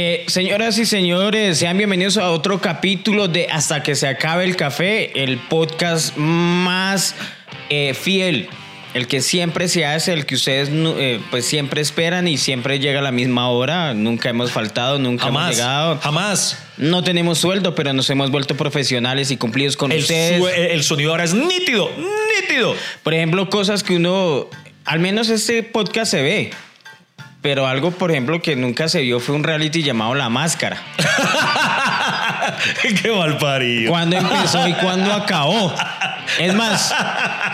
Eh, señoras y señores, sean bienvenidos a otro capítulo de Hasta que se acabe el café, el podcast más eh, fiel, el que siempre se hace, el que ustedes eh, pues siempre esperan y siempre llega a la misma hora. Nunca hemos faltado, nunca hemos llegado. Jamás. No tenemos sueldo, pero nos hemos vuelto profesionales y cumplidos con El, ustedes. el sonido ahora es nítido, nítido. Por ejemplo, cosas que uno, al menos este podcast se ve. Pero algo, por ejemplo, que nunca se vio fue un reality llamado La Máscara. Qué mal parido. ¿Cuándo empezó y cuándo acabó? Es más,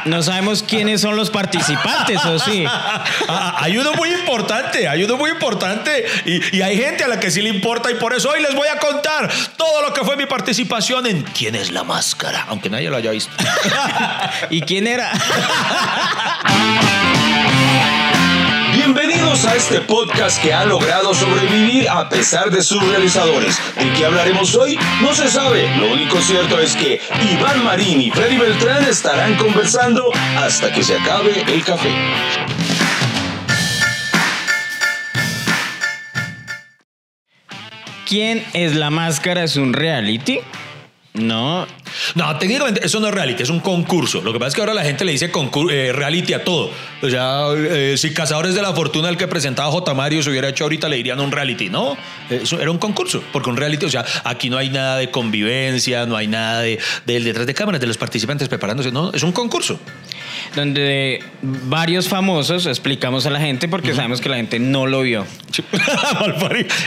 no sabemos quiénes son los participantes, ¿o sí? Ah, hay uno muy importante, hay uno muy importante. Y, y hay gente a la que sí le importa. Y por eso hoy les voy a contar todo lo que fue mi participación en ¿Quién es la máscara? Aunque nadie lo haya visto. ¿Y quién era? Bienvenidos a este podcast que ha logrado sobrevivir a pesar de sus realizadores. ¿De qué hablaremos hoy? No se sabe. Lo único cierto es que Iván Marín y Freddy Beltrán estarán conversando hasta que se acabe el café. ¿Quién es la máscara? ¿Es un reality? No. No, técnicamente eso no es reality, es un concurso. Lo que pasa es que ahora la gente le dice eh, reality a todo. O sea, eh, si Cazadores de la Fortuna, el que presentaba J. Mario, se hubiera hecho ahorita, le dirían un reality. No, eso era un concurso, porque un reality, o sea, aquí no hay nada de convivencia, no hay nada de, del detrás de cámaras, de los participantes preparándose. No, es un concurso. Donde varios famosos explicamos a la gente porque sabemos que la gente no lo vio.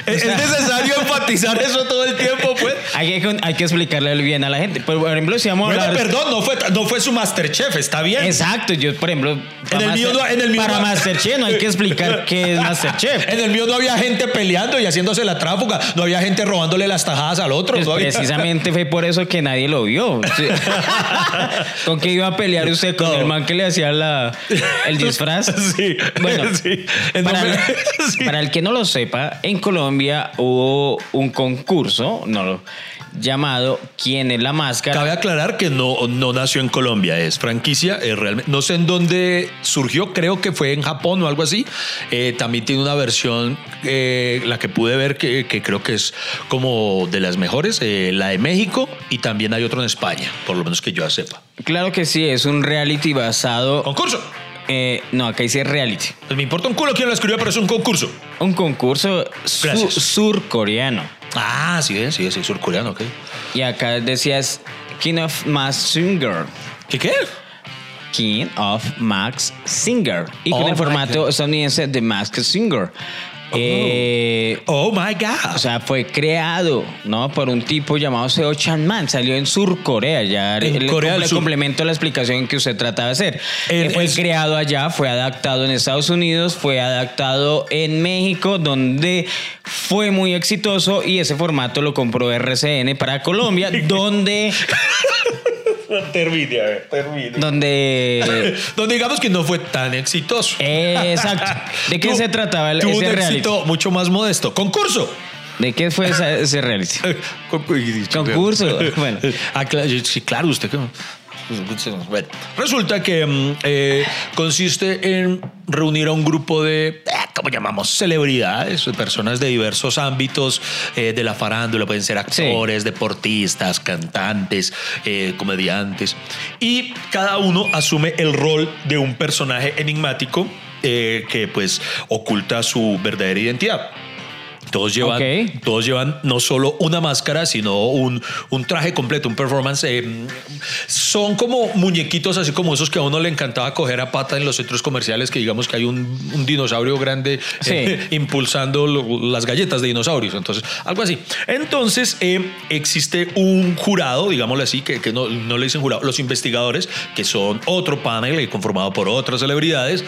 Es, necesario enfatizar eso todo el tiempo, pues. Hay que, hay que explicarle bien a la gente. Por por ejemplo, si vamos a Bueno, hablar... perdón, no fue, no fue su Masterchef, está bien. Exacto, yo por ejemplo, para, el mío no- en el mío para no- Masterchef no hay que explicar qué es Masterchef. En el mío no había gente peleando y haciéndose la tráfuga, no había gente robándole las tajadas al otro. Pues no había- precisamente fue por eso que nadie lo vio. ¿Con qué iba a pelear usted? ¿Con el man que le hacía la, el disfraz? Sí, Bueno, sí. Para, el, sí. para el que no lo sepa, en Colombia hubo un concurso no, llamado ¿Quién es la máscara? Cabe aclarar que no, no nació en Colombia, es franquicia, es realmente, no sé en dónde surgió, creo que fue en Japón o algo así. Eh, también tiene una versión, eh, la que pude ver, que, que creo que es como de las mejores, eh, la de México, y también hay otro en España, por lo menos que yo sepa. Claro que sí, es un reality basado... Concurso. eh, no, acá dice reality. Pues me importa un culo quién lo escribió, pero es un concurso. Un concurso su- surcoreano. Ah, sí, es, sí, es, sí, surcoreano, ok. Y acá decías King of Max Singer. ¿Qué qué? King of Max Singer. Y con Oh el my formato God. estadounidense de Max Singer. Eh, Oh my God. o sea, fue creado, ¿no? Por un tipo llamado Seo Chan-man. Salió en Sur Corea. Ya En le- Corea le complemento la explicación que usted trataba de hacer. En- Eh, fue creado allá, fue adaptado en Estados Unidos, fue adaptado en México, donde fue muy exitoso y ese formato lo compró RCN para Colombia, donde, termine, a ver, termine. donde Donde digamos que no fue tan exitoso. Exacto. ¿De qué se trataba el, tuvo ese un reality? éxito mucho más modesto. Concurso. ¿De qué fue esa- ese reality? Concurso. Bueno. Ah, sí, claro, usted que. Bueno, resulta que mm, eh, consiste en reunir a un grupo de, eh, ¿cómo llamamos? Celebridades, personas de diversos ámbitos eh, de la farándula, pueden ser actores, deportistas, cantantes, eh, comediantes, y cada uno asume el rol de un personaje enigmático que pues oculta su verdadera identidad. Todos llevan, todos llevan no solo una máscara, sino un, un traje completo, un performance. eh, son como muñequitos, así como esos que a uno le encantaba coger a pata en los centros comerciales, que digamos que hay un, un dinosaurio grande Sí. eh, impulsando lo- las galletas de dinosaurios. Entonces, algo así. Entonces, eh, existe un jurado, digámoslo así, que, que no, no le dicen jurado, los investigadores, que son otro panel conformado por otras celebridades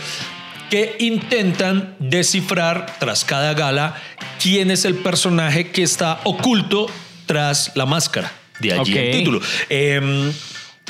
que intentan descifrar tras cada gala quién es el personaje que está oculto tras la máscara. De allí el título. Eh,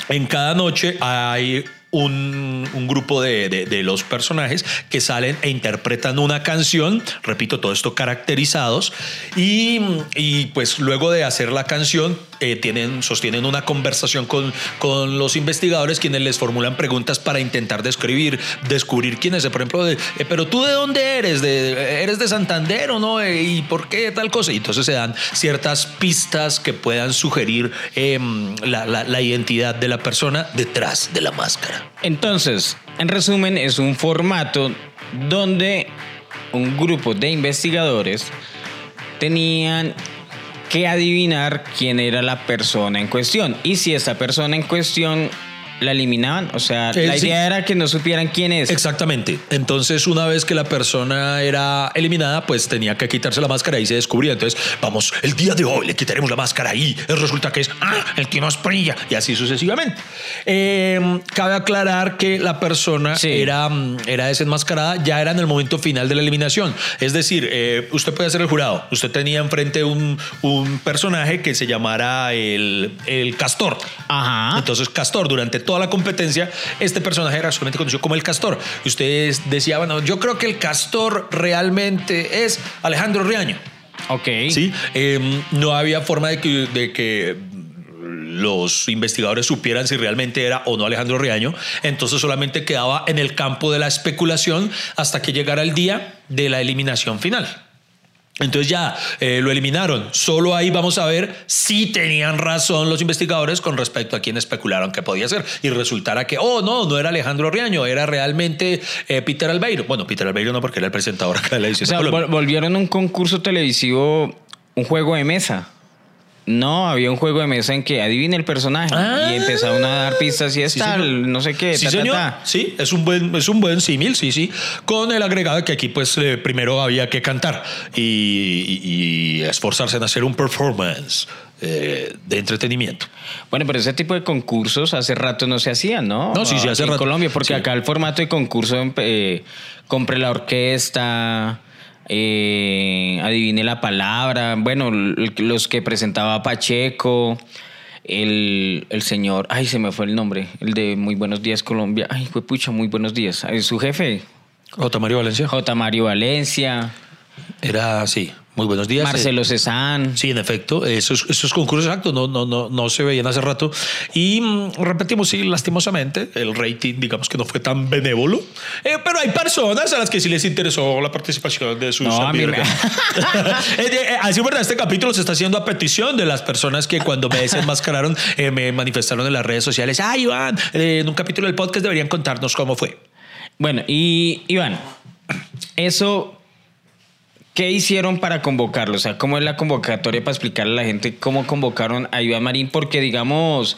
en cada noche hay un, un grupo de, de- de los personajes que salen e interpretan una canción, repito, todo esto caracterizados, y, y pues luego de hacer la canción eh, tienen, sostienen una conversación con, con los investigadores quienes les formulan preguntas para intentar describir, descubrir quién es. Por ejemplo, eh, pero tú de dónde eres? ¿Eres de Santander o no? Eh, ¿Y por qué tal cosa? Y entonces se dan ciertas pistas que puedan sugerir em, la- la identidad de la persona detrás de la máscara. Entonces, en resumen, es un formato donde un grupo de investigadores tenían que adivinar quién era la persona en cuestión. Y si esa persona en cuestión la eliminaban, o sea, Eh, la sí. idea era que no supieran quién es. Exactamente. Entonces, una vez que la persona era eliminada, pues tenía que quitarse la máscara y se descubría. Entonces, vamos, el día de hoy le quitaremos la máscara y resulta que es, ah, el que nos brilla. Y así sucesivamente. Eh, cabe aclarar que la persona Sí. era, mm, era desenmascarada, ya era en el momento final de la eliminación. Es decir, eh, usted puede ser el jurado. Usted tenía enfrente un, un personaje que se llamara el, el castor. Ajá. Entonces, Castor, durante toda la competencia, este personaje era solamente conocido como el Castor. Y ustedes decían, bueno, yo creo que el Castor realmente es Alejandro Riaño. ok. ¿sí? Eh, no había forma de que, de que los investigadores supieran si realmente era o no Alejandro Riaño. Entonces solamente quedaba en el campo de la especulación hasta que llegara el día de la eliminación final. Entonces ya eh, lo eliminaron. Solo ahí vamos a ver si tenían razón los investigadores con respecto a quién especularon que podía ser. Y resultara que, oh, no, no era Alejandro Riaño, era realmente eh, Peter Albeiro. Bueno, Peter Albeiro no, porque era el presentador acá de la O edición. sea, de Colombia. vol- volvieron un concurso televisivo, un juego de mesa. No, había un juego de mesa en que adivine el personaje Ah. y empezaron a dar pistas y es Sí, tal, señor. no sé qué, Sí, ta, señor. ta. Sí, es un buen, es un buen símil, sí, sí. Con el agregado que aquí, pues, eh, primero había que cantar y, y- y esforzarse en hacer un performance eh, de entretenimiento. Bueno, pero ese tipo de concursos hace rato no se hacían, ¿no? No, sí, sí, hace Aquí en rato. Colombia, porque Sí. acá el formato de concurso, eh, compre la orquesta, eh, adivine la palabra, bueno, los que presentaba Pacheco, el, el señor, ay, se me fue el nombre, el de Muy Buenos Días Colombia, ay, fue pucha, Muy Buenos Días, su jefe, J. Mario Valencia. J. Mario Valencia, Era así. Muy buenos días. Marcelo Eh, Cezanne. Sí, en efecto, esos, esos concursos exactos no, no, no, no se veían hace rato. Y mm, repetimos, sí, lastimosamente, el rating, digamos que no fue tan benévolo. Eh, pero hay personas a las que sí les interesó la participación de sus No, a mí me- amigas. Eh, Así verdad, este capítulo se está haciendo a petición de las personas que cuando me desenmascararon eh, me manifestaron en las redes sociales. Ah, Iván, eh, en un capítulo del podcast deberían contarnos cómo fue. Bueno, y Iván, eso, ¿qué hicieron para convocarlo? O sea, ¿cómo es la convocatoria para explicarle a la gente cómo convocaron a Iván Marín? Porque, digamos,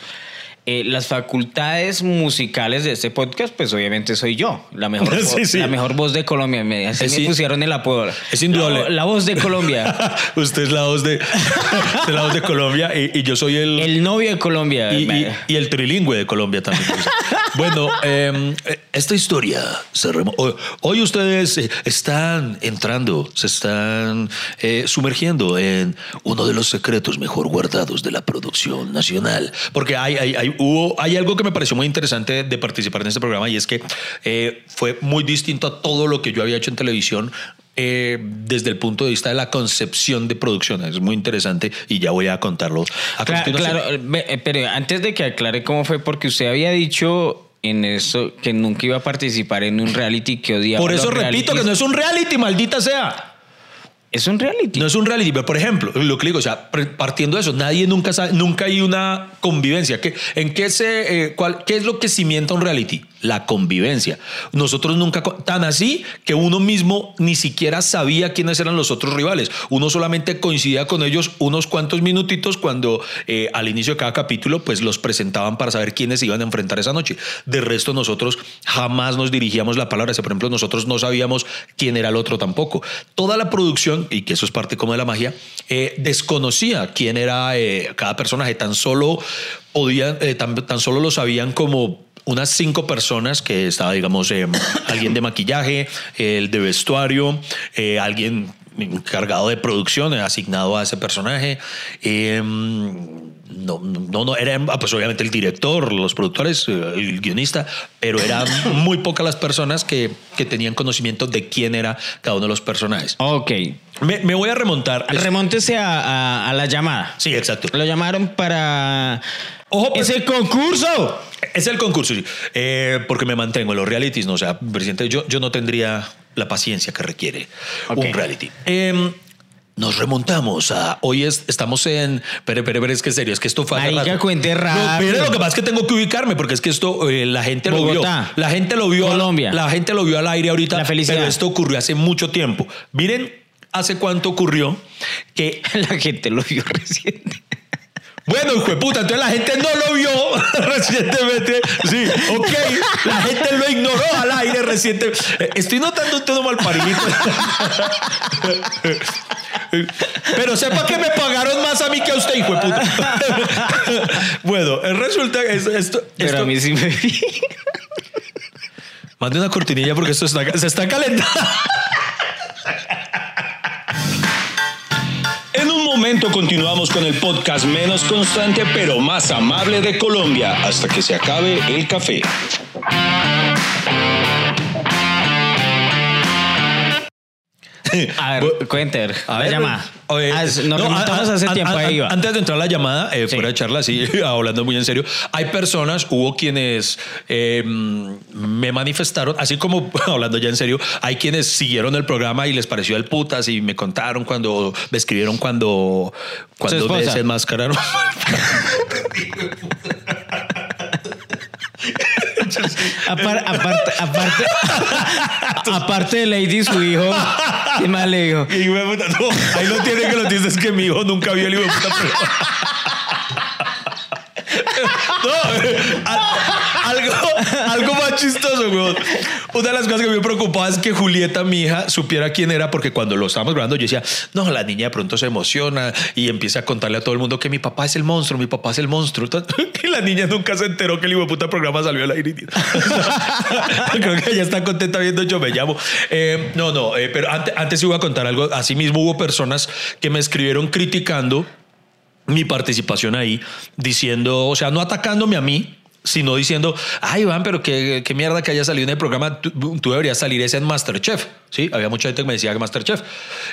eh, las facultades musicales de este podcast, pues obviamente soy yo, la mejor, vo- Sí, sí. La mejor voz de Colombia. Me, así Es me pusieron el apodo. es indudable. La, la voz de Colombia. Usted es la voz de, usted la voz de Colombia y, y yo soy el novio de Colombia. Y, y- Me- y el trilingüe de Colombia también. bueno, eh, esta historia se remo- hoy, hoy ustedes eh, están entrando, se están eh, sumergiendo en uno de los secretos mejor guardados de la producción nacional. Porque hay, hay, hay, hubo, hay algo que me pareció muy interesante de participar en este programa y es que eh, fue muy distinto a todo lo que yo había hecho en televisión. eh, desde el punto de vista de la concepción de producción. Es muy interesante y ya voy a contarlo a. Claro, eh, pero antes de que aclare cómo fue, porque usted había dicho en eso que nunca iba a participar en un reality que odiaba. Por eso repito que no es un reality, maldita sea. Es un reality. No es un reality, pero por ejemplo, lo que digo, o sea, partiendo de eso, nadie nunca sabe, nunca hay una convivencia. ¿Qué, ¿En qué se, eh, cuál, qué es lo que cimienta un reality? La convivencia. Nosotros nunca, tan así que uno mismo ni siquiera sabía quiénes eran los otros rivales. Uno solamente coincidía con ellos unos cuantos minutitos cuando eh, al inicio de cada capítulo, pues los presentaban para saber quiénes iban a enfrentar esa noche. De resto, nosotros jamás nos dirigíamos la palabra. Por ejemplo, nosotros no sabíamos quién era el otro tampoco. Toda la producción, y que eso es parte como de la magia, eh, desconocía quién era eh, cada personaje. Tan solo podían, tan, tan solo lo sabían como unas cinco personas que estaba, digamos, eh, alguien de maquillaje, el de vestuario, eh, alguien encargado de producción, asignado a ese personaje. Eh, no, no, no, era ah, pues obviamente el director, los productores, eh, el guionista, pero eran muy pocas las personas que, que, tenían conocimiento de quién era cada uno de los personajes. Ok. Me, me voy a remontar. Remóntese a, a, a, la llamada. Sí, exacto. Lo llamaron para... ¡Ojo! ¡Es el concurso! Es el concurso. Eh, porque me mantengo en los realities, ¿no? O sea, presidente, yo, yo no tendría la paciencia que requiere okay. un reality. Eh, nos remontamos a hoy es, estamos en pero pero pero es que serio es que esto fue Marica, cuente rápido. No, pero lo que pasa es que tengo que ubicarme porque es que esto eh, la gente Bogotá, lo vio la gente lo vio Colombia la gente lo vio al aire ahorita la felicidad. pero esto ocurrió hace mucho tiempo miren hace cuánto ocurrió que la gente lo vio reciente bueno, hijo de puta, entonces la gente no lo vio recientemente. Sí, ok. La gente lo ignoró al aire recientemente. Estoy notando un tono mal paridito. Pero sepa que me pagaron más a mí que a usted, hijo de puta. Bueno, resulta que esto. esto Pero a mí sí me vi. Mande una cortinilla porque esto está, se está calentando. Momento continuamos con el podcast menos constante pero más amable de Colombia hasta que se acabe el café. A ver, cuenter. A ver, llama. Oye, Ah, nos no, remontamos a- hace a- tiempo a- ahí. Antes de entrar a la llamada, eh, Sí. fuera de charla, así, hablando muy en serio, hay personas, hubo quienes eh, me manifestaron, así como hablando ya en serio, hay quienes siguieron el programa y les pareció el putas y me contaron cuando, me escribieron cuando, cuando me esposa. desenmascararon. Apar- aparte, aparte, aparte de Lady, su hijo, ¿qué más le dijo? Y puta, no, ahí lo tiene que lo dices que mi hijo nunca vio el hijo de puta. No, a- algo más chistoso, weón. Una de las cosas que me preocupaba es que Julieta, mi hija, supiera quién era, porque cuando lo estábamos grabando, yo decía, no, la niña de pronto se emociona y empieza a contarle a todo el mundo que mi papá es el monstruo, mi papá es el monstruo. Y la niña nunca se enteró que el hijo puta programa salió al aire. Creo que ella está contenta viendo Yo Me Llamo. Eh, no, no, eh, pero antes, antes iba a contar algo. Así mismo hubo personas que me escribieron criticando mi participación ahí, diciendo, o sea, no atacándome a mí, sino diciendo, ay, Iván, pero qué, qué mierda que haya salido en el programa, tú, deberías salir ese en Masterchef. Sí, había mucha gente que me decía que Masterchef.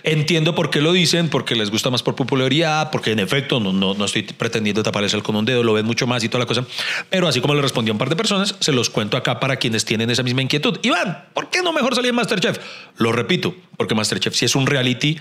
Entiendo por qué lo dicen, porque les gusta más por popularidad, porque en efecto no, no, no estoy pretendiendo taparles el con un dedo, lo ven mucho más y toda la cosa. Pero así como le respondí a un par de personas, se los cuento acá para quienes tienen esa misma inquietud. Iván, ¿por qué no mejor salir en Masterchef? Lo repito, porque Masterchef sí es un reality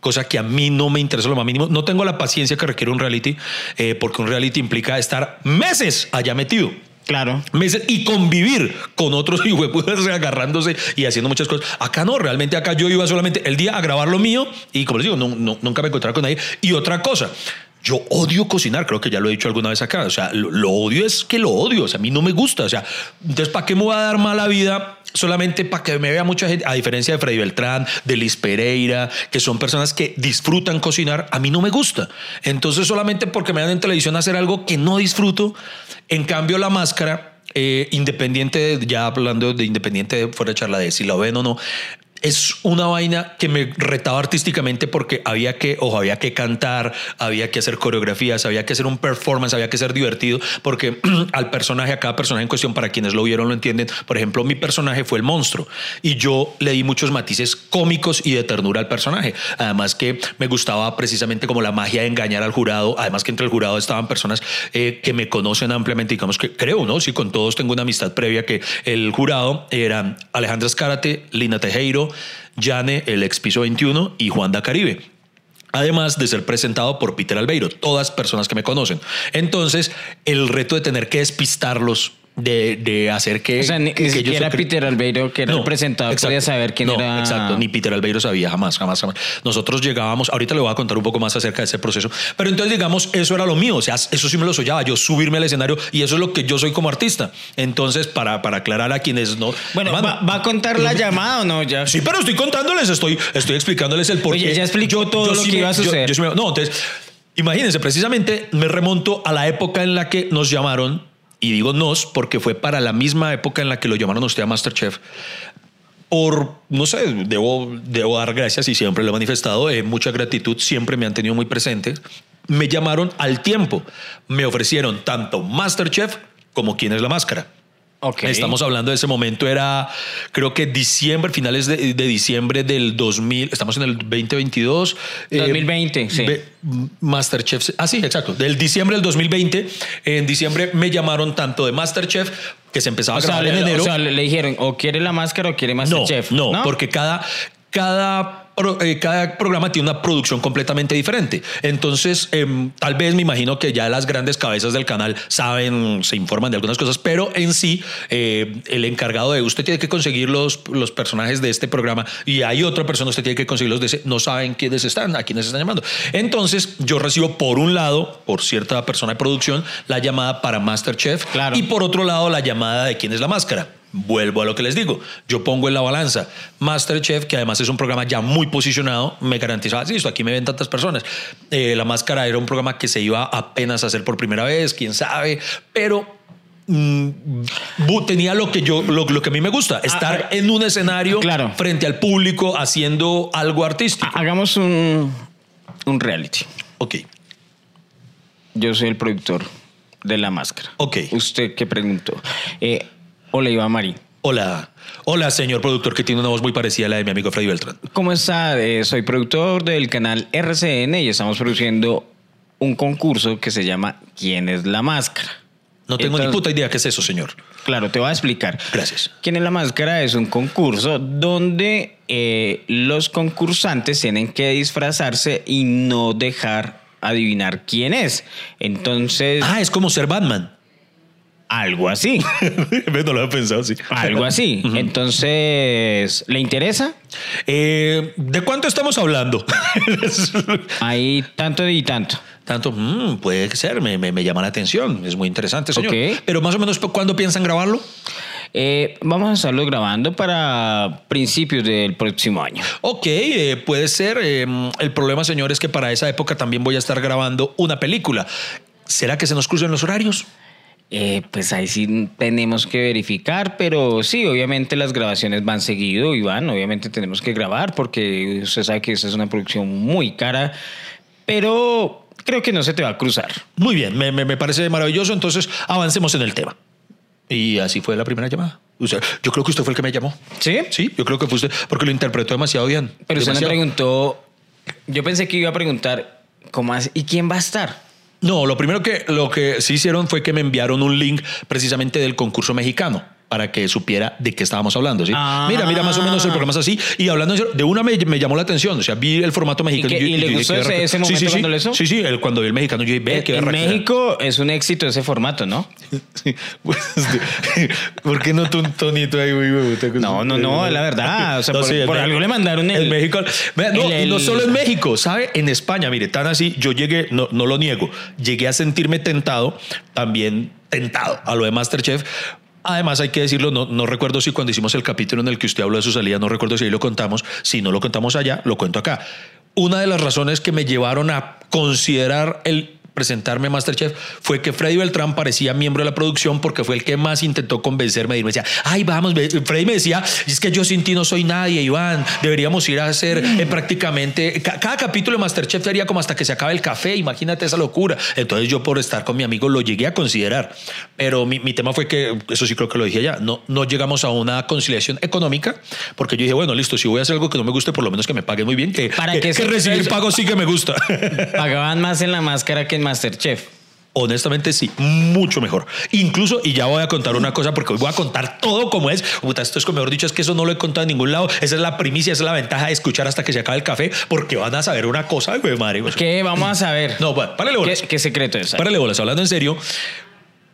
cosa que a mí no me interesa lo más mínimo. No tengo la paciencia que requiere un reality, eh, porque un reality implica estar meses allá metido. Claro. Meses y convivir con otros hijueputas agarrándose y haciendo muchas cosas. Acá no, realmente acá yo iba solamente el día a grabar lo mío y como les digo, no, no- nunca me encontraba con nadie. Y otra cosa, yo odio cocinar, creo que ya lo he dicho alguna vez acá. O sea, lo, lo odio es que lo odio. O sea, a mí no me gusta. O sea, entonces, ¿para qué me voy a dar mala vida? Solamente para que me vea mucha gente, a diferencia de Freddy Beltrán, de Liz Pereira, que son personas que disfrutan cocinar, a mí no me gusta. Entonces, solamente porque me dan en televisión hacer algo que no disfruto, en cambio, la máscara, eh, independiente, de- ya hablando de independiente de fuera de charla de si la ven o no, es una vaina que me retaba artísticamente porque había que, ojo, había que cantar, había que hacer coreografías, había que hacer un performance, había que ser divertido, porque al personaje, a cada personaje en cuestión, para quienes lo vieron lo entienden, por ejemplo, mi personaje fue el monstruo y yo le di muchos matices cómicos y de ternura al personaje. Además que me gustaba precisamente como la magia de engañar al jurado, además que entre el jurado estaban personas eh, que me conocen ampliamente, digamos que creo, ¿no? Sí, con todos tengo una amistad previa que el jurado eran Alejandra Escárate, Lina Tejero, Yane, el ex piso 21 y Juan da Caribe. Además de ser presentado por Peter Albeiro, todas personas que me conocen. Entonces, el reto de tener que despistarlos, de, de hacer que. O sea, ni, que ni siquiera Peter Albeiro, que era el presentador, exacto. podía saber quién No, era. Exacto, ni Peter Albeiro sabía jamás, jamás, jamás. Nosotros llegábamos, ahorita le voy a contar un poco más acerca de ese proceso, pero entonces digamos, eso era lo mío, o sea, eso sí me lo soñaba, yo subirme al escenario y eso es lo que yo soy como artista. Entonces, para, para aclarar a quienes no... Bueno, ¿va, va a contar la llamada o no? Ya. Sí, pero estoy contándoles, estoy, estoy explicándoles el porqué. Oye, ya explicó todo lo que me- iba a yo- suceder. yo sí me- no, entonces, imagínense, precisamente me remonto a la época en la que nos llamaron, y digo nos porque fue para la misma época en la que lo llamaron usted a Masterchef. por, no sé, debo, debo dar gracias y siempre lo he manifestado, eh, mucha gratitud, siempre me han tenido muy presente. Me llamaron al tiempo, me ofrecieron tanto Masterchef como quién es la máscara. Estamos hablando de ese momento, era creo que diciembre, finales de, de diciembre del 2000, estamos en el 2022. eh, 2020, sí. Ve- Masterchef, ah sí, exacto, del diciembre del 2020, en diciembre me llamaron tanto de Masterchef, que se empezaba O a sea, grabar en enero. o sea, le dijeron, o quiere la máscara o quiere no, Masterchef. no, porque cada, cada, eh, cada programa tiene una producción completamente diferente. Entonces, em, tal vez me imagino que ya las grandes cabezas del canal saben, se informan de algunas cosas, pero en sí, eh, el encargado de usted tiene que conseguir los, los personajes de este programa y hay otra persona, usted tiene que conseguirlos de ese, no saben quiénes están, a quiénes están llamando. Entonces, yo recibo por un lado, por cierta persona de producción, la llamada para Masterchef Claro. y por otro lado, la llamada de quién es la máscara. Vuelvo a lo que les digo. Yo pongo en la balanza Masterchef, que además es un programa ya muy posicionado, me garantizaba, listo, aquí me ven tantas personas. Eh, la Máscara era un programa que se iba apenas a hacer por primera vez, quién sabe, pero mm, tenía lo que yo, lo, lo que a mí me gusta, estar ah, en un escenario claro. frente al público haciendo algo artístico. Ha- Hagamos un, un reality. Ok. Yo soy el productor de la máscara. Ok. ¿Usted qué preguntó? Eh, hola, Iván Marín. Hola. Hola, señor productor, que tiene una voz muy parecida a la de mi amigo Freddy Beltrán. ¿Cómo está? Eh, soy productor del canal RCN y estamos produciendo un concurso que se llama ¿Quién es la máscara? No tengo ni puta idea qué es eso, señor. Claro, te voy a explicar. Gracias. ¿Quién es la máscara? Es un concurso donde eh, los concursantes tienen que disfrazarse y no dejar adivinar quién es. Entonces, Ah, es como ser Batman. Algo así. no lo había pensado, sí. Algo así. Entonces, ¿le interesa? Eh, ¿De cuánto estamos hablando? Hay tanto y tanto. Tanto, mm, puede ser, me, me- me llama la atención. Es muy interesante, señor. Pero más o menos, ¿cuándo piensan grabarlo? Eh, vamos a estarlo grabando para principios del próximo año. Ok, eh, puede ser. El problema, señor, es que para esa época también voy a estar grabando una película. ¿Será que se nos cruzan los horarios? Eh, pues ahí sí tenemos que verificar, pero sí, obviamente las grabaciones van seguido, Iván. Obviamente tenemos que grabar porque usted sabe que esta es una producción muy cara, pero creo que no se te va a cruzar. Muy bien, me, me- me parece maravilloso. Entonces, avancemos en el tema. Y así fue la primera llamada. O sea, yo creo que usted fue el que me llamó. ¿Sí? Sí, yo creo que fue usted, porque lo interpretó demasiado bien. Pero usted me Demasiado. preguntó, yo pensé que iba a preguntar, ¿cómo? ¿Y quién va a estar? No, lo primero que lo que sí hicieron fue que me enviaron un link precisamente del concurso mexicano para que supiera de qué estábamos hablando. ¿sí? Ah. Mira, mira, más o menos el programa es así. Y hablando de una me, me llamó la atención. O sea, vi el formato mexicano. y le dije, gustó qué ese- momento sí, sí, cuando sí. hizo? Sí, sí, el- cuando vi el mexicano, yo dije, ve, qué en. México es un éxito ese formato, ¿no? Sí, pues, ¿Por qué no tú un tonito ahí, güey, No, no, no, la verdad. O sea, No, por, sí, algo le mandaron el... En México. No, el- y no solo en México, ¿sabe? En España, mire, tan así, yo llegué, no, no lo niego, llegué a sentirme tentado, también tentado a lo de Masterchef. Además, hay que decirlo, no, no recuerdo si cuando hicimos el capítulo en el que usted habló de su salida, no recuerdo si ahí lo contamos. Si no lo contamos allá, lo cuento acá. Una de las razones que me llevaron a considerar el presentarme a Masterchef fue que Freddy Beltrán parecía miembro de la producción porque fue el que más intentó convencerme ir. Me decía, ay, vamos, ve". Freddy me decía, es que yo sin ti no soy nadie, Iván, deberíamos ir a hacer eh, prácticamente, ca- cada capítulo de Masterchef sería como hasta que se acabe el café, imagínate esa locura. Entonces yo por estar con mi amigo lo llegué a considerar, pero mi, mi tema fue que, eso sí creo que lo dije ya, no, no llegamos a una conciliación económica porque yo dije, bueno, listo, si voy a hacer algo que no me guste, por lo menos que me paguen muy bien, que, ¿Para que- que se- recibir eso- pago sí que me gusta. Pagaban más en la máscara que en Masterchef. Honestamente, sí, mucho mejor. Incluso, y ya voy a contar una cosa, porque hoy voy a contar todo como es. Puta, esto es como mejor dicho, es que eso no lo he contado en ningún lado. Esa es la primicia, esa es la ventaja de escuchar hasta que se acabe el café, porque van a saber una cosa, güey, madre. ¿Qué vamos a saber? No, bueno, párale bolas. ¿Qué, qué secreto es? Párale bolas, hablando en serio.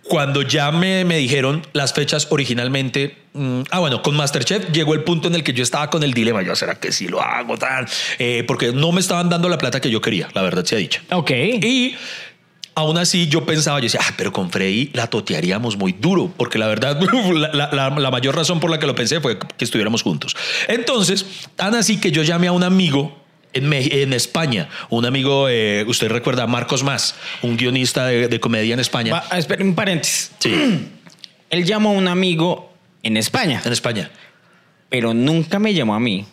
Cuando ya me, me dijeron las fechas originalmente, mm, ah, bueno, con Masterchef llegó el punto en el que yo estaba con el dilema, yo, ¿será que sí lo hago? Tal? Eh, porque no me estaban dando la plata que yo quería, la verdad se ha dicho. Ok. Y aún así yo pensaba, yo decía, ah, pero con Freddy la totearíamos muy duro, porque la verdad, la- la mayor razón por la que lo pensé fue que estuviéramos juntos. Entonces, tan así que yo llamé a un amigo. En, en España, un amigo, eh, usted recuerda, Marcos Más, un guionista de, de comedia en España. Va, espera un paréntesis. Sí, Él llamó a un amigo en España. en España. pero nunca me llamó a mí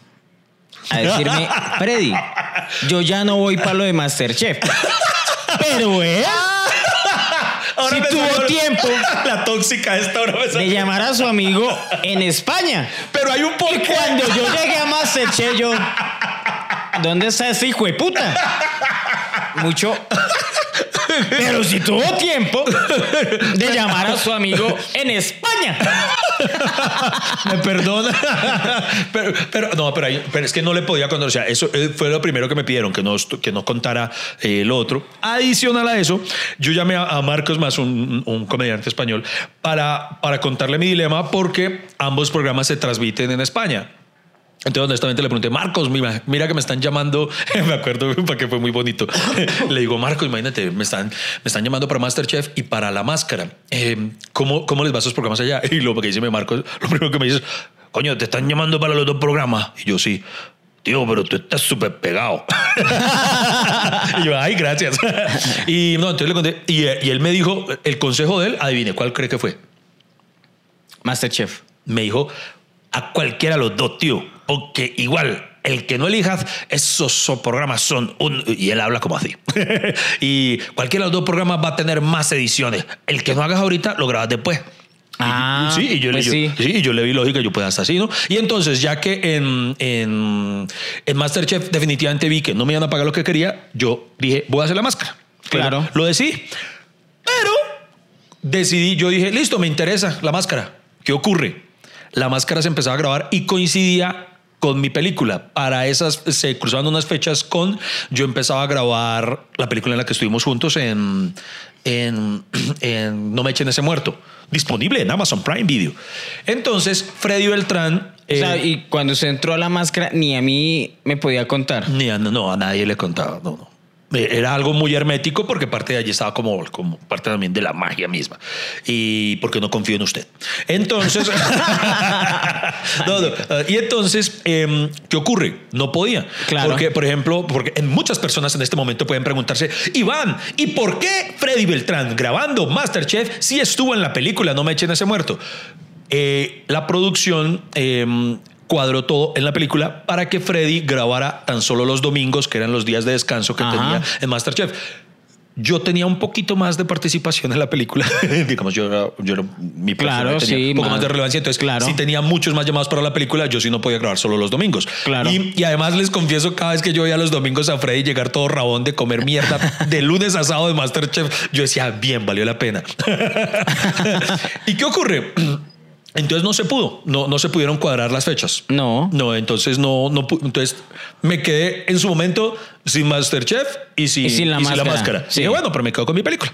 a decirme, Freddy, yo ya no voy para lo de Masterchef. Pero él Ahora Sí me tuvo salió tiempo. La tóxica esta ahora me de llamar a su amigo en España. Pero hay un Y porqué. cuando yo llegué a Masterchef, yo, ¿dónde está ese hijo de puta? Mucho. Pero si tuvo tiempo de llamar a su amigo en España. Me perdona. pero, no, pero, ahí- pero es que no le podía contar. O sea, eso eh, fue lo primero que me pidieron, que no, que no contara eh, lo otro. Adicional a eso, yo llamé a, a Marcos Más, un, un comediante español, para, para contarle mi dilema porque ambos programas se transmiten en España. Entonces, honestamente, le pregunté, Marcos, mira, mira que me están llamando. me acuerdo porque fue muy bonito. le digo, Marcos, imagínate, me están, me están llamando para Masterchef y para La Máscara. Eh, ¿cómo, ¿Cómo les va a esos programas allá? Y lo que dice mi Marcos, lo primero que me dice es, coño, te están llamando para los dos programas. Y yo, sí. Tío, pero tú estás súper pegado. y yo, ay, gracias. y no, entonces le conté. Y, y él me dijo, el consejo de él, adivine, ¿cuál cree que fue? Masterchef. me dijo a cualquiera de los dos, tío, porque igual el que no elijas, esos programas son un. Y él habla como así. y cualquiera de los dos programas va a tener más ediciones. El que no hagas ahorita, lo grabas después. Ah, sí, y yo, pues le, sí. yo- sí, y yo le vi lógica, yo pues hasta así, ¿no? Y entonces, ya que en, en, en Masterchef definitivamente vi que no me iban a pagar lo que quería, yo dije, voy a hacer la máscara. Claro. Lo decidí. Pero decidí, yo dije, listo, me interesa la máscara. ¿Qué ocurre? La máscara se empezaba a grabar y coincidía con mi película. Para esas se cruzaban unas fechas con yo empezaba a grabar la película en la que estuvimos juntos en, en, en No me echen ese muerto, disponible en Amazon Prime Video. Entonces, Freddy Beltrán... O sea, eh, y cuando se entró a la máscara, ni a mí me podía contar. ni a, no, a nadie le contaba, no, no. Eh, Era algo muy hermético porque parte de allí estaba como, como parte también de la magia misma. Y porque no confío en usted. Entonces, no, no, eh, y entonces, em, ¿qué ocurre? No podía. Claro. Porque, por ejemplo, porque en muchas personas en este momento pueden preguntarse, Iván, ¿y por qué Freddy Beltrán grabando Masterchef sí estuvo en la película No me echen ese muerto? Eh, la producción em, cuadró todo en la película para que Freddy grabara tan solo los domingos, que eran los días de descanso que Ajá. tenía en Masterchef. Yo tenía un poquito más de participación en la película. Digamos, yo yo mi Claro, tenía sí, un poco más- más de relevancia. Entonces, claro. sí tenía muchos más llamados para la película. Yo sí no podía grabar solo los domingos. Claro. Y, y además les confieso, cada vez que yo veía los domingos a Freddy llegar todo rabón de comer mierda de lunes a sábado de Masterchef, yo decía, bien, valió la pena. ¿Y qué ocurre? Entonces no se pudo, no, no se pudieron cuadrar las fechas. No. No, entonces no, no entonces me quedé en su momento sin Masterchef y sin, Y sin la máscara. Y Sí. dije, bueno, pero me quedo con mi película.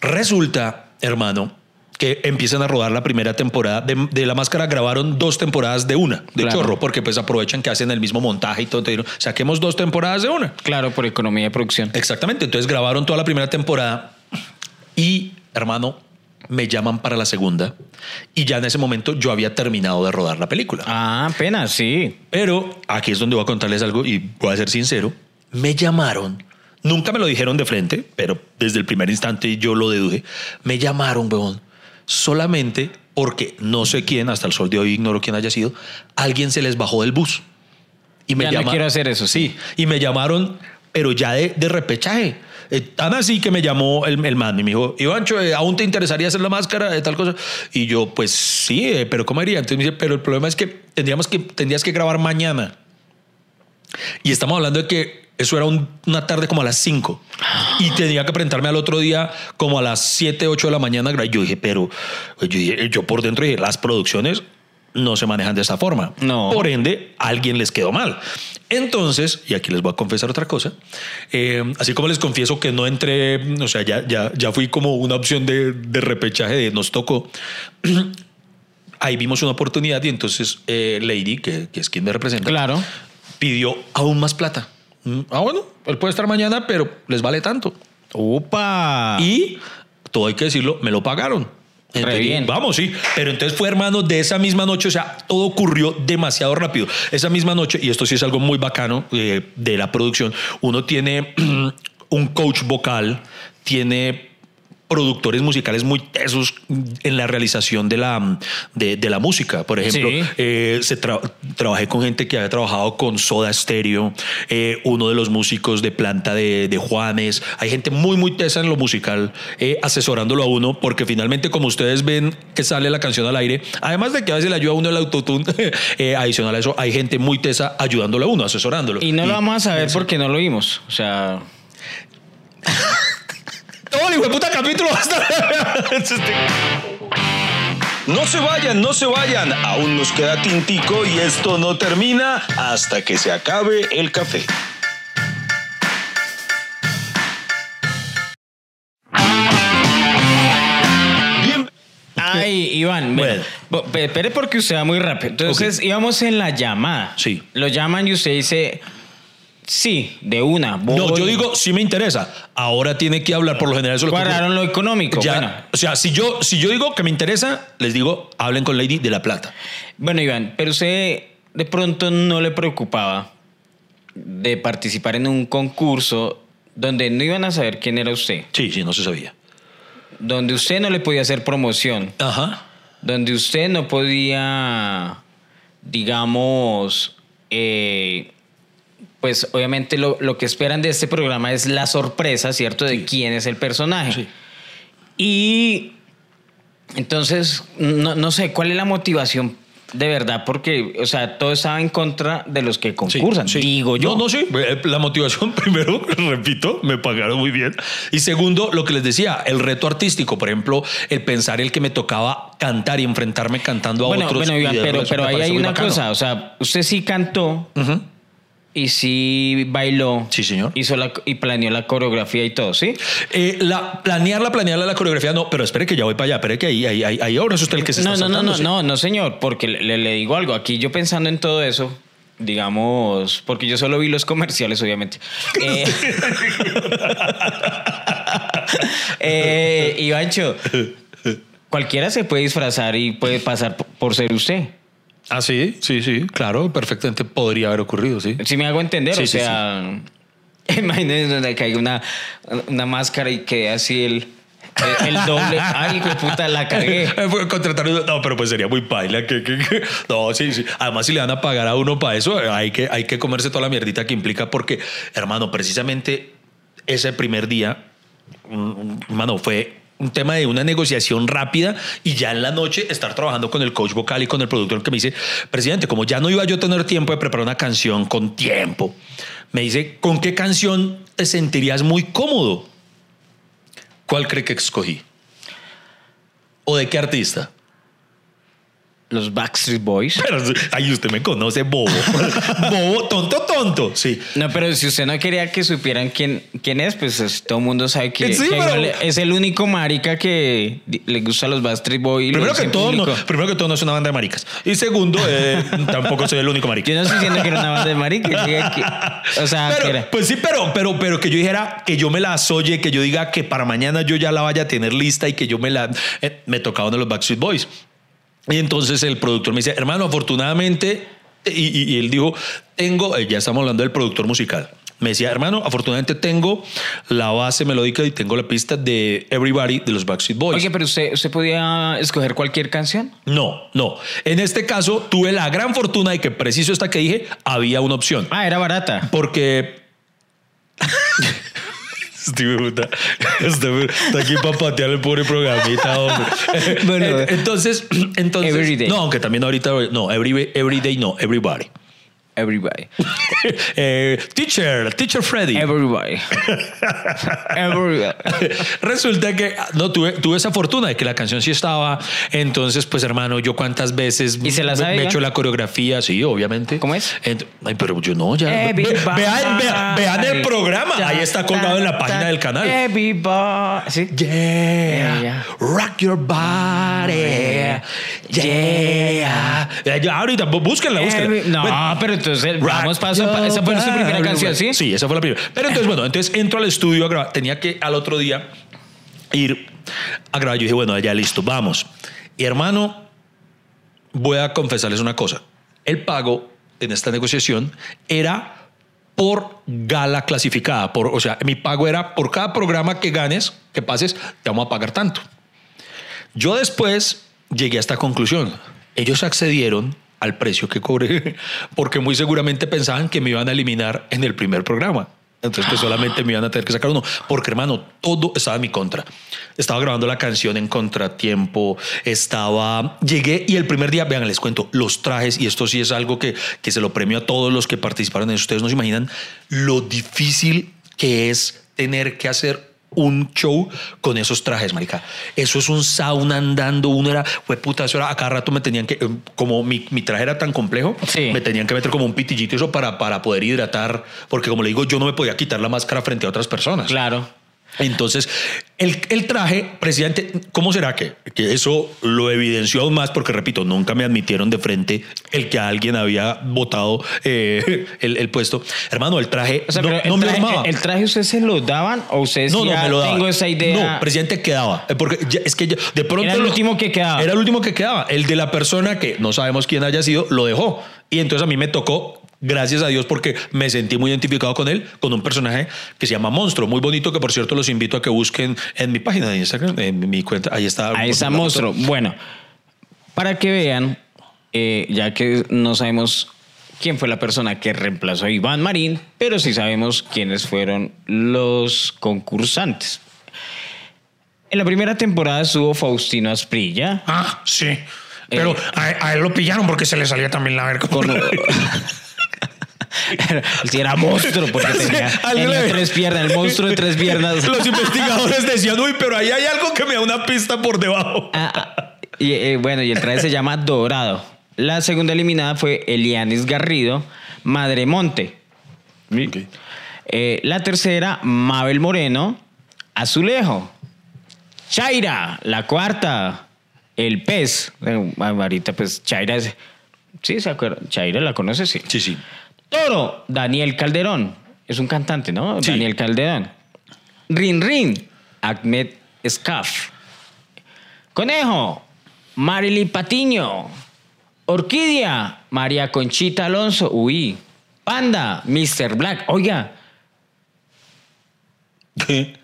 Resulta, hermano, que empiezan a rodar la primera temporada de, de La Máscara. Grabaron dos temporadas de una, de Claro. chorro, porque pues aprovechan que hacen el mismo montaje y todo. entonces, Saquemos dos temporadas de una. Claro, por economía de producción. Exactamente. Entonces grabaron toda la primera temporada y, hermano, me llaman para la segunda. Y ya en ese momento yo había terminado de rodar la película. Ah, apenas, sí. Pero aquí es donde voy a contarles algo y voy a ser sincero. Me llamaron. Nunca me lo dijeron de frente, pero desde el primer instante yo lo deduje. Me llamaron, weón, solamente porque no sé quién, hasta el sol de hoy ignoro quién haya sido, alguien se les bajó del bus. Y me Ya no llama- quiero hacer eso, Sí, y me llamaron, pero ya de, de repechaje. Eh, tan así que me llamó el, el man y me dijo, Ivancho, eh, ¿aún te interesaría hacer la máscara de tal cosa? Y yo, pues sí, eh, pero ¿cómo haría? Entonces me dice, pero el problema es que tendríamos que, tendrías que grabar mañana. Y estamos hablando de que eso era un- una tarde como a las 5. Y tenía que presentarme al otro día como a las 7, 8 de la mañana. Yo dije, pero yo, dije- yo por dentro dije, las producciones no se manejan de esa forma. No. Por ende, a alguien les quedó mal. Entonces, y aquí les voy a confesar otra cosa, eh, así como les confieso que no entré, o sea, ya, ya, ya fui como una opción de, de repechaje de nos tocó. Ahí vimos una oportunidad y entonces eh, Lady, que, que es quien me representa, Claro. pidió aún más plata. Mm, Ah, bueno, él puede estar mañana, pero les vale tanto. ¡Upa! Y todo hay que decirlo, me lo pagaron. Entonces, bien. Vamos, sí. Pero entonces fue hermano de esa misma noche, o sea, todo ocurrió demasiado rápido. Esa misma noche, y esto sí es algo muy bacano eh, de la producción, uno tiene un coach vocal, tiene productores musicales muy tesos en la realización de la, de, de la música. Por ejemplo, Sí. eh, se tra- trabajé con gente que había trabajado con Soda Stereo, eh, uno de los músicos de planta de, de Juanes. Hay gente muy, muy tesa en lo musical eh, asesorándolo a uno, porque finalmente, como ustedes ven que sale la canción al aire, además de que a veces le ayuda a uno el autotune, eh, adicional a eso, hay gente muy tesa ayudándolo a uno, asesorándolo. Y no lo vamos a saber porque no lo vimos. O sea, Todo el hijo de puta capítulo. No se vayan, no se vayan. Aún nos queda tintico y esto no termina hasta que se acabe el café. Bien. Ay, Iván, bueno. Espere porque usted va muy rápido. Entonces íbamos en la llamada. Sí. Lo llaman y usted dice, sí, de una. No, yo digo, sí me interesa. Ahora tiene que hablar, por lo general, eso es lo económico. Ya, Bueno, O sea, si yo, si yo digo que me interesa, les digo, hablen con Lady de la Plata. bueno, Iván, pero usted de pronto no le preocupaba de participar en un concurso donde no iban a saber quién era usted, Sí, sí, no se sabía. donde usted no le podía hacer promoción, Ajá. donde usted no podía, digamos, eh, pues obviamente lo, lo que esperan de este programa es la sorpresa, ¿cierto? De quién es el personaje. Sí. Y entonces, no, no sé, ¿cuál es la motivación de verdad? Porque, o sea, todo estaba en contra de los que concursan, sí. digo yo. No, no, sí. Eh, La motivación, primero, repito, me pagaron muy bien. Y segundo, lo que les decía, el reto artístico, por ejemplo, el pensar el que me tocaba cantar y enfrentarme cantando a Bueno, otros. bueno, Iván, pero, ahí hay una bacano. cosa, o sea, usted sí cantó. Y sí bailó. Sí, señor. Hizo la, y planeó la coreografía y todo, ¿sí? Eh, la, planearla, planearla la coreografía, no, pero espere que ya voy para allá, espere que ahí, ahí, ahí, ahí ahora es usted el que se No, está no, no, no, saltando, sí. no, no, señor, porque le, le digo algo. Aquí yo pensando en todo eso, digamos, porque yo solo vi los comerciales, obviamente. Eh, eh, Ivancho, cualquiera se puede disfrazar y puede pasar por ser usted. Ah, sí, sí, sí, claro, perfectamente podría haber ocurrido, sí. Si me hago entender, Sí, o sí, sea, imagínense donde caiga una, una máscara y quede así el, el, el doble. Ay, de puta, la cagué. Eh, contratar no, pero pues sería muy paila. Que, que- que- no, sí, sí. Además, si le van a pagar a uno para eso, hay que, hay que comerse toda la mierdita que implica, porque, hermano, precisamente ese primer día, mm, hermano, fue un tema de una negociación rápida y ya en la noche estar trabajando con el coach vocal y con el productor que me dice, presidente, como ya no iba yo a tener tiempo de preparar una canción con tiempo, me dice, ¿con qué canción te sentirías muy cómodo? ¿Cuál cree que escogí? ¿O de qué artista? Los Backstreet Boys. Pero ahí usted me conoce, bobo. bobo, tonto, tonto. Sí. No, pero si usted no quería que supieran quién, quién es, pues es- todo el mundo sabe que, Sí, que pero- igual es el único marica que le gusta a los Backstreet Boys. Primero que, todo, no, primero que todo, no es una banda de maricas. Y segundo, eh, tampoco soy el único marica. Yo no estoy diciendo que era una banda de marica. diga que- o sea, que Pero, era- pues sí, pero, pero, pero que yo dijera que yo me la soye, que yo diga que para mañana yo ya la vaya a tener lista y que yo me la. eh, me tocaba uno de los Backstreet Boys. Y entonces el productor me dice, hermano, afortunadamente, y, y- y él dijo, tengo, eh, ya estamos hablando del productor musical. Me decía, hermano, afortunadamente tengo la base melódica y tengo la pista de Everybody de los Backstreet Boys. Oye, pero usted, usted podía escoger cualquier canción. No, no. En este caso tuve la gran fortuna de que preciso esta que dije, había una opción. Ah, era barata. Porque. Puta. Este está aquí para patear el pobre programita, hombre. Bueno. Eh, entonces, entonces. Everyday. No, aunque también ahorita. No, every, everyday no, everybody. Everybody. Eh, teacher, teacher Freddy. Everybody. Everybody. Resulta que no tuve, tuve esa fortuna de que la canción sí estaba. Entonces, pues, hermano, yo cuántas veces ¿Y se la me- sabe, me he hecho la coreografía, sí, obviamente. ¿Cómo es? Ent- ay, pero yo no, ya. Everybody. vean, vean, vean el programa. Ahí está colgado en la página del canal. Everybody. Sí. Yeah, Yeah. rock your body. Yeah. Ahorita, bú- búsquenla, búsquenla. Every- No, Bueno, pero entonces rock vamos paso a Esa fue su primera canción, ¿sí? Sí, esa fue la primera. Pero entonces, bueno, entonces entro al estudio a grabar. Tenía que al otro día ir a grabar. Yo dije, bueno, ya listo, vamos. Y hermano, voy a confesarles una cosa. El pago en esta negociación era por gala clasificada. Por, o sea, mi pago era por cada programa que ganes, que pases, te vamos a pagar tanto. Yo después llegué a esta conclusión. Ellos accedieron al precio que cobré porque muy seguramente pensaban que me iban a eliminar en el primer programa. Entonces que solamente me iban a tener que sacar uno. Porque hermano, todo estaba en mi contra. Estaba grabando la canción en contratiempo. Estaba... Llegué y el primer día, vean, les cuento, los trajes, y esto sí es algo que, que se lo premio a todos los que participaron en eso. Ustedes no se imaginan lo difícil que es tener que hacer un show con esos trajes, marica. Eso es un sauna andando. Uno era, fue puta, eso era, a cada rato me tenían que, eh, como mi, mi traje era tan complejo, Sí. me tenían que meter como un pitillito y eso para, para poder hidratar, porque como le digo, yo no me podía quitar la máscara frente a otras personas. Claro. Entonces, el, el traje, presidente, ¿cómo será que, que eso lo evidenció aún más? Porque, repito, nunca me admitieron de frente el que alguien había votado eh, el, el puesto. Hermano, el traje O sea, no, el, me traje, armaba. ¿El traje ustedes se lo daban o ustedes No, no, me lo daba. tengo esa idea? No, presidente quedaba. Eh, Porque ya- es que ya- de pronto. Era el lo- último que quedaba. Era el último que quedaba. El de la persona que no sabemos quién haya sido, lo dejó. Y entonces a mí me tocó. Gracias a Dios porque me sentí muy identificado con él, con un personaje que se llama Monstruo, muy bonito que por cierto los invito a que busquen en mi página de Instagram, en mi cuenta, ahí está. Ahí está monstruo. Bueno, para que vean, eh, ya que no sabemos quién fue la persona que reemplazó a Iván Marín, pero sí sabemos quiénes fueron los concursantes. En la primera temporada estuvo Faustino Asprilla. Ah, sí. Pero a, a él lo pillaron porque se le salía también la verga. Con, Él sí era monstruo porque tenía, alguien tenía tres piernas, el monstruo de tres piernas. Los investigadores decían, uy, pero ahí hay algo que me da una pista por debajo. Ah, ah, y, eh, bueno, y el traje se llama Dorado. La segunda eliminada fue Elianis Garrido, Madremonte. Eh, la tercera, Mabel Moreno, Azulejo. Chaira, la cuarta, El Pez. Eh, ahorita, pues, Chaira es. Sí, se acuerda. Chaira la conoce, sí. Sí, sí. Toro, Daniel Calderón. Es un cantante, ¿no? Sí. Daniel Calderón. Rin Rin, Ahmed Scaf. Conejo, Marily Patiño. Orquídea, María Conchita Alonso. Uy. Panda, Mr. Black. Oiga, ¿Qué?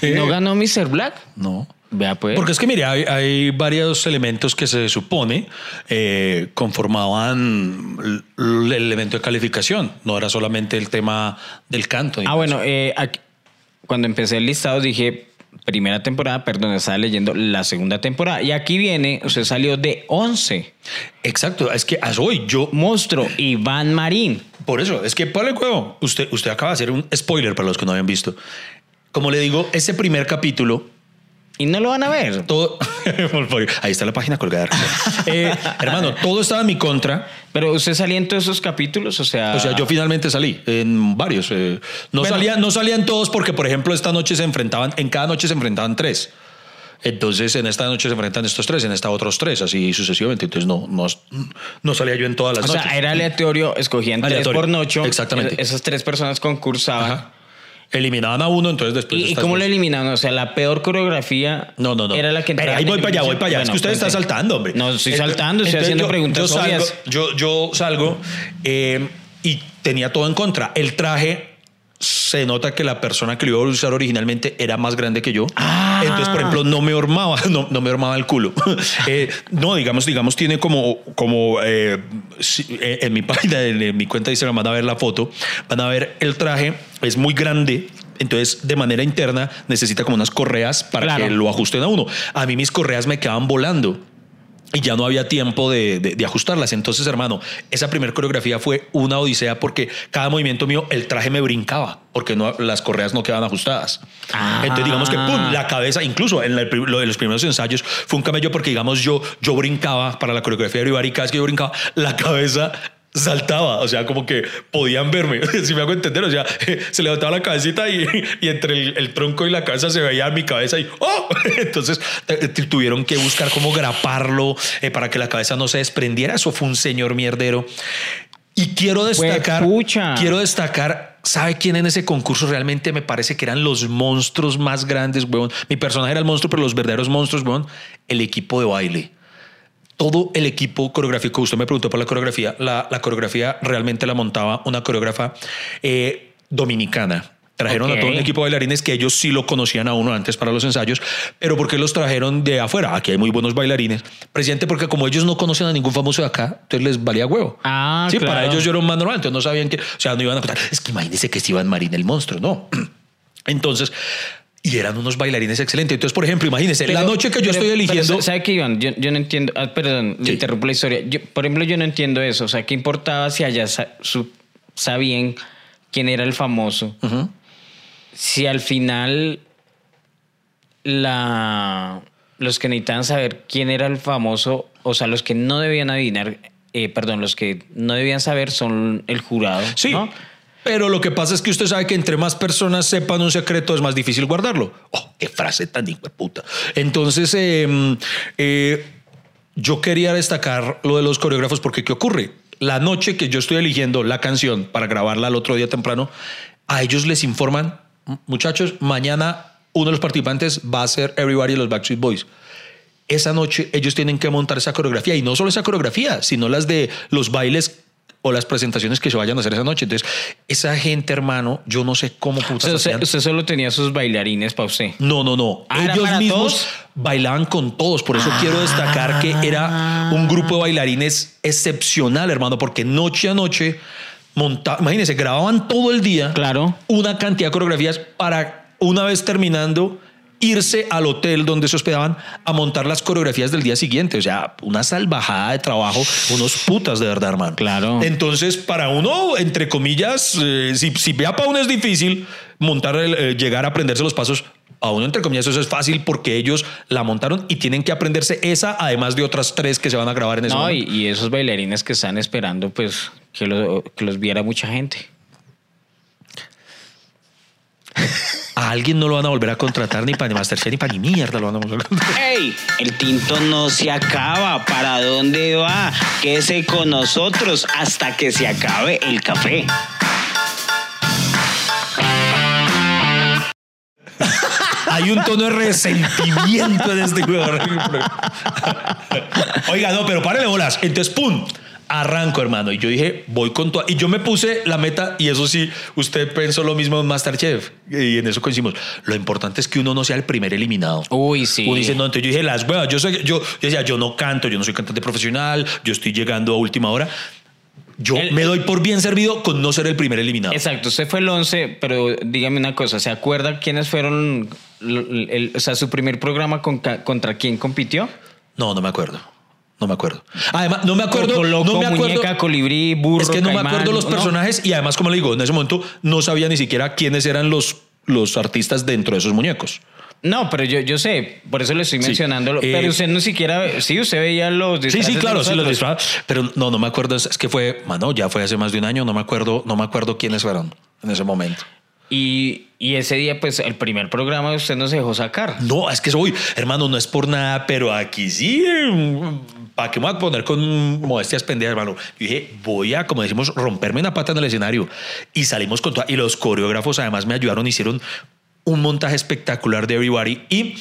¿Qué? ¿no ganó Mr. Black? No. Vea, pues. Porque es que, mire, hay, hay varios elementos que se supone eh, conformaban el elemento de calificación. No era solamente el tema del canto. Ah, bueno, eh, aquí- cuando empecé el listado dije primera temporada, perdón, estaba leyendo la segunda temporada. Y aquí viene, usted salió de 11. Exacto. Es que hoy yo... Monstruo, Iván Marín. Por eso, es que, Pablo Cuevo, usted, usted acaba de hacer un spoiler para los que no habían visto. Como le digo, ese primer capítulo Y no lo van a ver. todo ahí está la página colgada Eh, hermano todo estaba en mi contra Pero usted salía en todos esos capítulos, o sea. o sea yo finalmente salí en varios eh, no Bueno. salían no salían todos porque por ejemplo esta noche se enfrentaban en cada noche se enfrentaban tres entonces en esta noche se enfrentan estos tres en esta otros tres así sucesivamente entonces no no, no salía yo en todas las O noches sea, era aleatorio, escogían Aleatorio. tres por noche. Exactamente. Es- Esas tres personas concursaban. Ajá. Eliminaban a uno entonces después ¿Y, cómo lo eliminaban? O sea, la peor coreografía No, no, no. era la que Pero entraba ahí voy para allá, voy para allá. es Bueno, que usted está cuente. saltando, hombre. No, estoy Entonces- saltando, estoy haciendo yo- preguntas yo salgo, obvias. yo, yo salgo eh, y tenía todo en contra. El traje se nota que la persona que lo iba a usar originalmente era más grande que yo. Ah. Entonces, por ejemplo, no me hormaba, no, no me hormaba el culo. Eh, no, digamos, digamos, tiene como, como eh, eh, en mi página, en, en mi cuenta de Instagram van a ver la foto, van a ver el traje, es muy grande. Entonces, de manera interna, necesita como unas correas para Claro. que lo ajusten a uno. A mí mis correas me quedaban volando y ya no había tiempo de, de- de ajustarlas. Entonces, hermano, esa primera coreografía fue una odisea porque cada movimiento mío, el traje me brincaba porque no, las correas no quedaban ajustadas. Ah. Entonces, digamos que ¡pum! la cabeza, incluso en la- lo de los primeros ensayos, fue un camello porque, digamos, yo, yo brincaba para la coreografía de Rivar y cada vez que yo brincaba, la cabeza saltaba, o sea, como que podían verme, si me hago entender, o sea, se levantaba la cabecita y, y entre el, el tronco y la cabeza se veía mi cabeza y ¡oh! Entonces tu- tuvieron que buscar cómo graparlo eh, para que la cabeza no se desprendiera, eso fue un señor mierdero. Y quiero destacar, quiero destacar, ¿sabe quién en ese concurso realmente me parece que eran los monstruos más grandes, weón? Mi personaje era el monstruo, pero los verdaderos monstruos, weón, el equipo de baile todo el equipo coreográfico, usted me preguntó por la coreografía, la, la coreografía realmente la montaba una coreógrafa eh, dominicana. Trajeron a todo un equipo de bailarines que ellos sí lo conocían a uno antes para los ensayos, pero ¿por qué los trajeron de afuera? Aquí hay muy buenos bailarines. Presidente, porque como ellos no conocen a ningún famoso de acá, entonces les valía huevo. Ah, sí, claro. para ellos yo era un man normal, entonces no sabían que, o sea, no iban a contar, es que imagínense que es Iván Marín el monstruo, no. Entonces, y eran unos bailarines excelentes. Entonces, por ejemplo, imagínense, la Pero- noche que yo pero- estoy pero, eligiendo... ¿Sabe qué, Iván? Yo, yo no entiendo. ah, perdón, le Sí. interrumpo la historia. Yo, por ejemplo, yo no entiendo eso. O sea, ¿qué importaba si allá sabían quién era el famoso? Si al final la, los que necesitaban saber quién era el famoso, o sea, los que no debían adivinar, eh, perdón, los que no debían saber son el jurado. Sí. ¿no? Pero lo que pasa es que usted sabe que entre más personas sepan un secreto es más difícil guardarlo. Oh, qué frase tan hijo de puta. Entonces, eh, eh, yo quería destacar lo de los coreógrafos porque ¿qué ocurre? La noche que yo estoy eligiendo la canción para grabarla al otro día temprano, a ellos les informan, muchachos, mañana uno de los participantes va a ser Everybody de los Backstreet Boys. Esa noche ellos tienen que montar esa coreografía y no solo esa coreografía, sino las de los bailes o las presentaciones que se vayan a hacer esa noche. Entonces, esa gente, hermano, yo no sé cómo O putas sea, usted, solo tenía sus bailarines para usted. No, no, no. Ah, ¿era Ellos mismos todos? bailaban con todos. Por eso quiero destacar que era un grupo de bailarines excepcional, hermano, porque noche a noche monta imagínense, grababan todo el día Claro. una cantidad de coreografías para una vez terminando irse al hotel donde se hospedaban a montar las coreografías del día siguiente. O sea, una salvajada de trabajo, unos putas de verdad, hermano. Claro. Entonces, para uno, entre comillas, eh, si, si ya para uno es difícil montar, el, eh, llegar a aprenderse los pasos, a uno, entre comillas, eso es fácil porque ellos la montaron y tienen que aprenderse esa, además de otras tres que se van a grabar en ese No, y, momento. y esos bailarines que están esperando, pues, que, lo- que los viera mucha gente. A alguien no lo van a volver a contratar ni para ni Masterchef ni para ni mierda lo van a volver a contratar. ¡Ey! El tinto no se acaba. ¿Para dónde va? Quédese con nosotros hasta que se acabe el café. Hay un tono de resentimiento en este jugador. Oiga, no, pero párele bolas. Entonces, ¡pum! Arranco, hermano. Y yo dije, voy con todo. Y yo me puse la meta, y eso sí, usted pensó lo mismo en Masterchef. Y en eso coincidimos. Lo importante es que uno no sea el primer eliminado. Uy, sí. Uno dice, no, entonces yo dije, las huevas, yo, sé, yo, yo decía, yo no canto, yo no soy cantante profesional, yo estoy llegando a última hora. Yo El- me doy por bien servido con no ser el primer eliminado. Exacto, usted fue el 11, pero dígame una cosa, ¿se acuerda quiénes fueron, el- el- o sea, su primer programa con contra quién compitió? No, no me acuerdo. No me acuerdo. Además, no me acuerdo. Coco Loco, no me acuerdo. muñeca, colibrí, burro, Es que no me acuerdo los ¿no? personajes y además, como le digo, en ese momento no sabía ni siquiera quiénes eran los, los artistas dentro de esos muñecos. No, pero yo, yo sé, por eso le estoy Sí. mencionando. Eh, pero usted no siquiera, sí, usted veía los Sí, disfraces sí, de claro, sí los disfraz. Pero no, no me acuerdo. Es que fue, mano, ya fue hace más de un año. No me acuerdo, no me acuerdo quiénes fueron en ese momento. Y, y ese día, pues, el primer programa usted no se dejó sacar. No, es que soy, hermano, no es por nada, pero aquí sí. ¿Para qué me voy a poner con modestias pendejas, hermano? Yo dije, voy a, como decimos, romperme una pata en el escenario. Y salimos con toda. Y los coreógrafos además me ayudaron, hicieron un montaje espectacular de Everybody. Y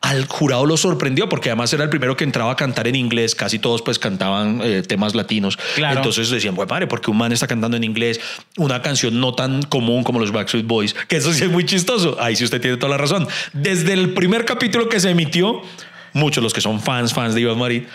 al jurado lo sorprendió porque además era el primero que entraba a cantar en inglés. Casi todos pues cantaban eh, temas latinos. Claro. Entonces decían, pues padre, porque un man está cantando en inglés una canción no tan común como los Backstreet Boys, que eso sí es muy chistoso. Ahí sí usted tiene toda la razón. Desde el primer capítulo que se emitió, muchos los que son fans, fans de Iván Marín,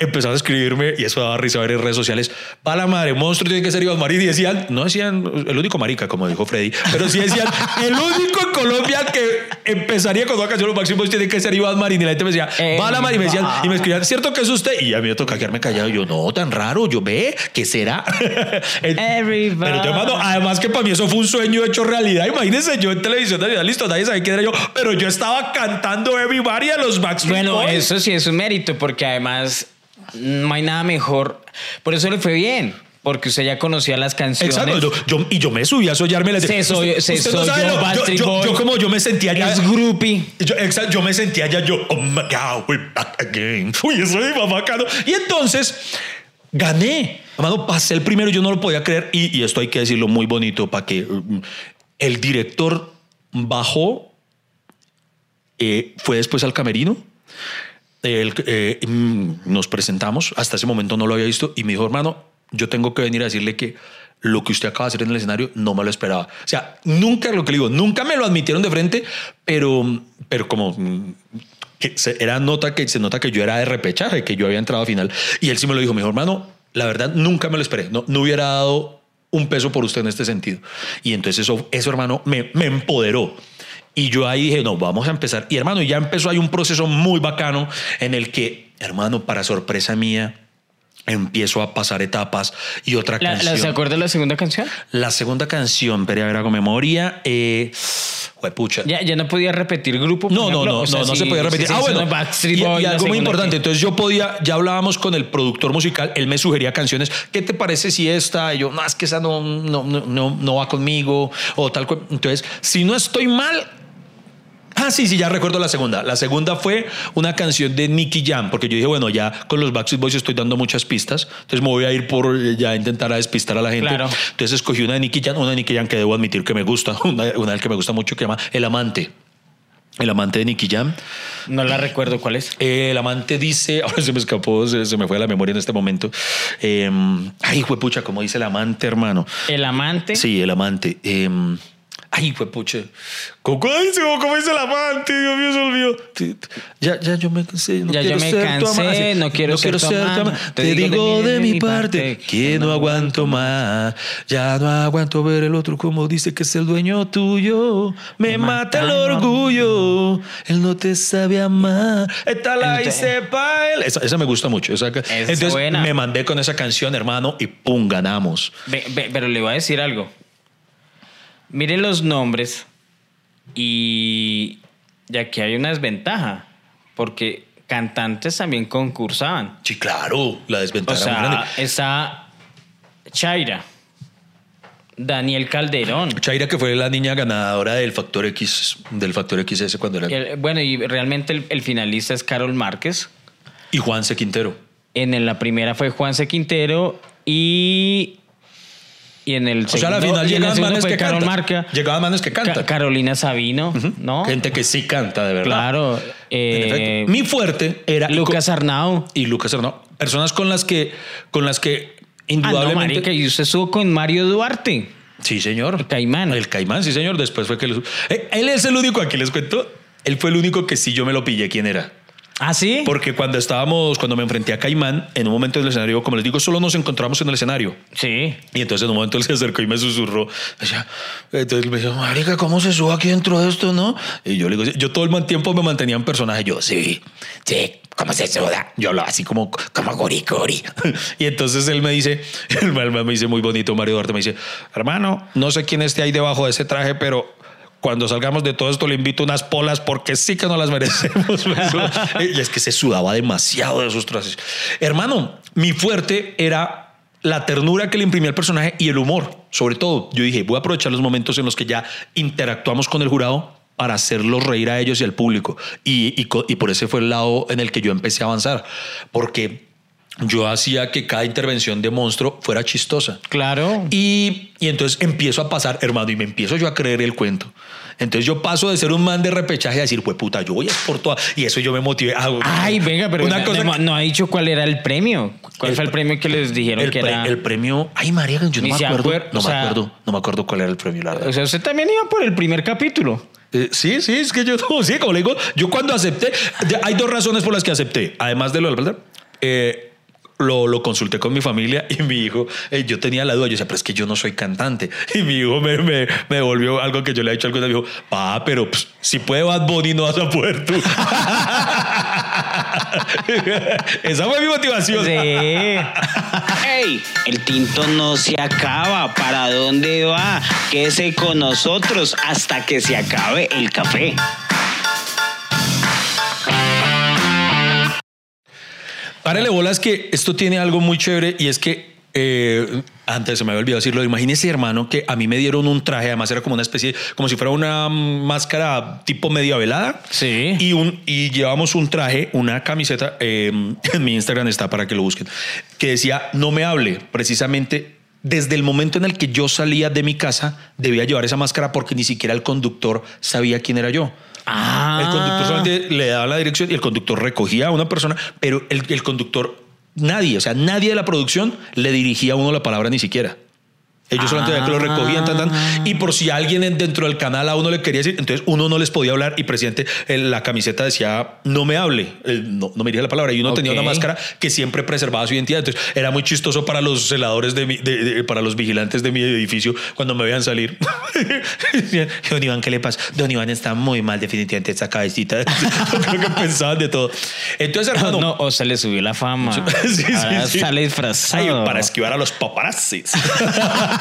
empezaron a escribirme y eso daba risa ver en redes sociales. Va la madre, monstruo tiene que ser Iván Marín. Y decían, no decían el único marica, como dijo Freddy, pero sí decían, el único en Colombia que empezaría con una canción los Boys tiene que ser Iván Marín. Y la gente me decía, va la madre. Y me decían, y me escribían, ¿cierto que es usted? Y a mí me toca quedarme callado. Y yo, no, tan raro. Yo ve, ¿qué será? Everybody. Pero te mando, además que para mí eso fue un sueño hecho realidad. Imagínense yo en televisión, listo, nadie sabía quién era yo, pero yo estaba cantando Everybody a los Backstreet Bueno, eso sí es un mérito, porque además no hay nada mejor. Por eso le fue bien, porque usted ya conocía las canciones. Exacto, yo, yo- y yo me subí a soñarme. les- Se soy- se no soy sabe yo, lo- yo, yo- como yo me sentía ya. Es groupie. Yo, exacto, yo me sentía ya yo, oh my God, we're back again. Uy, eso es bacano. Y entonces gané. Amado, pasé el primero, yo no lo podía creer. Y, y esto hay que decirlo muy bonito para que mm, el director bajó, eh, fue después al camerino. El, eh, nos presentamos, hasta ese momento no lo había visto y me dijo, hermano, yo tengo que venir a decirle que lo que usted acaba de hacer en el escenario no me lo esperaba. O sea, nunca lo que le digo, nunca me lo admitieron de frente, pero, pero como mm, que se- era nota que se nota que yo era de repechaje, que yo había entrado a final. Y él sí me lo dijo, mi hermano, la verdad nunca me lo esperé. No, no hubiera dado un peso por usted en este sentido. Y entonces eso, eso hermano, me, me empoderó. Y yo ahí dije, no, vamos a empezar. Y hermano, ya empezó, hay un proceso muy bacano en el que, hermano, para sorpresa mía, empiezo a pasar etapas y otra ¿La, canción. ¿Se acuerda la segunda canción? La segunda canción, pero a ver, hago memoria. Eh, juepucha. Ya, ya no podía repetir grupo. No, no, no, O sea, no, no si- se podía repetir. si ah, bueno. y, Boy, y algo muy importante. que- Entonces yo podía, ya hablábamos con el productor musical, él me sugería canciones. ¿Qué te parece si esta? Y yo, no, es que esa no, no, no, no, no va conmigo o tal. cual. Entonces, si no estoy mal. Ah, sí, sí, ya recuerdo la segunda. La segunda fue una canción de Nicky Jam, porque yo dije, bueno, ya con los Backstreet Boys estoy dando muchas pistas, entonces me voy a ir por eh, ya intentar a despistar a la gente. Claro. Entonces escogí una de Nicky Jam, una de Nicky Jam que debo admitir que me gusta, una, una del que me gusta mucho que se llama El Amante. El amante de Nicky Jam. No la recuerdo cuál es. Eh, el amante dice, ahora se me escapó, se, se me fue a la memoria en este momento. Eh, ay, juepucha, como dice el amante, hermano. El amante. Sí, el amante. Eh, ay, juepucha. ¿Cómo, ay, ¿cómo- cómo dice el amante? Dios mío, se olvidó. Ya, ya yo me cansé. No Ya yo me ser tu cansé, amante. no quiero ser tu amante. Te digo de mi parte que no aguanto más. Ya no aguanto ver el otro como dice que es el dueño tuyo. Me Me mata el mata el orgullo. Él no te sabe amar. Esta la Él no te- hice pa' él. Esa, esa me gusta mucho. Esa, es entonces buena. me mandé con esa canción, hermano, y pum, ganamos. Ve- ve- pero le voy a decir algo. Mire los nombres y ya que hay una desventaja, porque cantantes también concursaban. Sí, claro, la O desventaja muy grande. está Chaira, Daniel Calderón. Chaira, que fue la niña ganadora del Factor X, del Factor XS cuando era. El- bueno, y realmente el, el finalista es Carol Márquez. Y Juanse Quintero. En la primera fue Juanse Quintero y, y en el O sea, a la final llegaban manes que Carol cantan. Marca. Llegaban manes que cantan. Ca- Carolina Sabino, ¿no? Gente que sí canta, de verdad. Claro. Eh. Mi fuerte era. Lucas Arnau. Y Lucas Arnau. Personas con las que, con las que Ah, no, indudablemente. marica, y usted estuvo con Mario Duarte. Sí, señor. El Caimán. El Caimán, sí, señor. Después fue que. lo- Eh, él es el único, aquí les cuento. Él fue el único que sí yo me lo pillé quién era. ¿Ah, sí? Porque cuando estábamos, cuando me enfrenté a Caimán, en un momento del escenario, como les digo, solo nos encontramos en el escenario. Sí. Y entonces en un momento él se acercó y me susurró. Entonces me dijo, marica, ¿cómo se sube aquí dentro de esto, no? Y yo le digo, yo todo el tiempo me mantenía en personaje. Yo, sí, sí, ¿cómo se suda? Yo hablaba así como, como gori, gori. Y entonces él me dice, el man me dice muy bonito, Mario Duarte, me dice, hermano, no sé quién esté ahí debajo de ese traje, pero... Cuando salgamos de todo esto le invito unas polas porque sí que no las merecemos. y es que se sudaba demasiado de esos trajes. Hermano, mi fuerte era la ternura que le imprimía al personaje y el humor. Sobre todo, yo dije, voy a aprovechar los momentos en los que ya interactuamos con el jurado para hacerlos reír a ellos y al público. Y, y y por ese fue el lado en el que yo empecé a avanzar. Porque yo hacía que cada intervención de monstruo fuera chistosa. Claro. Y, y entonces empiezo a pasar, hermano, y me empiezo yo a creer el cuento. Entonces yo paso de ser un man de repechaje a decir, pues puta, yo voy a por toda. Y eso yo me motivé. a- Ay, venga, pero una no, cosa no- que- no ha dicho cuál era el premio. ¿Cuál El- fue el premio que les dijeron el, que pre- era? el premio. Ay, María, yo no me acuerdo. acuer- no o me acuerdo. No me acuerdo cuál era el premio, la verdad. O sea, usted también iba por el primer capítulo. Eh, sí, sí, es que yo, sí, como le digo, yo cuando acepté, hay dos razones por las que acepté, además de lo del verdad. Eh, lo, lo consulté con mi familia y mi hijo, eh, yo tenía la duda, yo decía, pero es que yo no soy cantante. Y mi hijo me, me, me devolvió algo que yo le he dicho alguna vez, me dijo, pa, pero pues, si puede Bad Bunny no vas a poder tú. Esa fue mi motivación. Sí. ¡Ey! El tinto no se acaba. ¿Para dónde va? Quédese con nosotros hasta que se acabe el café. Párale bolas que esto tiene algo muy chévere y es que eh, antes se me había olvidado decirlo. Imagínese, hermano, que a mí me dieron un traje, además era como una especie, como si fuera una máscara tipo media velada. Sí. Y, un, y llevamos un traje, una camiseta, eh, en mi Instagram está para que lo busquen, que decía, no me hable, precisamente. Desde el momento en el que yo salía de mi casa, debía llevar esa máscara porque ni siquiera el conductor sabía quién era yo. Ah. El conductor solamente le daba la dirección y el conductor recogía a una persona, pero el, el conductor, nadie, o sea, nadie de la producción le dirigía a uno la palabra ni siquiera. Ellos solamente que lo recogían, tan, tan. Ah. Y por si alguien en- dentro del canal a uno le quería decir, entonces uno no les podía hablar y presidente, la camiseta decía, no me hable, no, no me dirige la palabra. Y uno tenía una máscara que siempre preservaba su identidad. Entonces era muy chistoso para los celadores, de, mi- de- de- para los vigilantes de mi edificio cuando me veían salir. Don Iván, ¿qué le pasa? Don Iván está muy mal definitivamente esta cabecita. Creo que pensaban de todo. Entonces, hermano, No, o se le subió la fama. Sí, sí, Ahora sí. sale Ay, disfrazado. para esquivar a los paparazzis.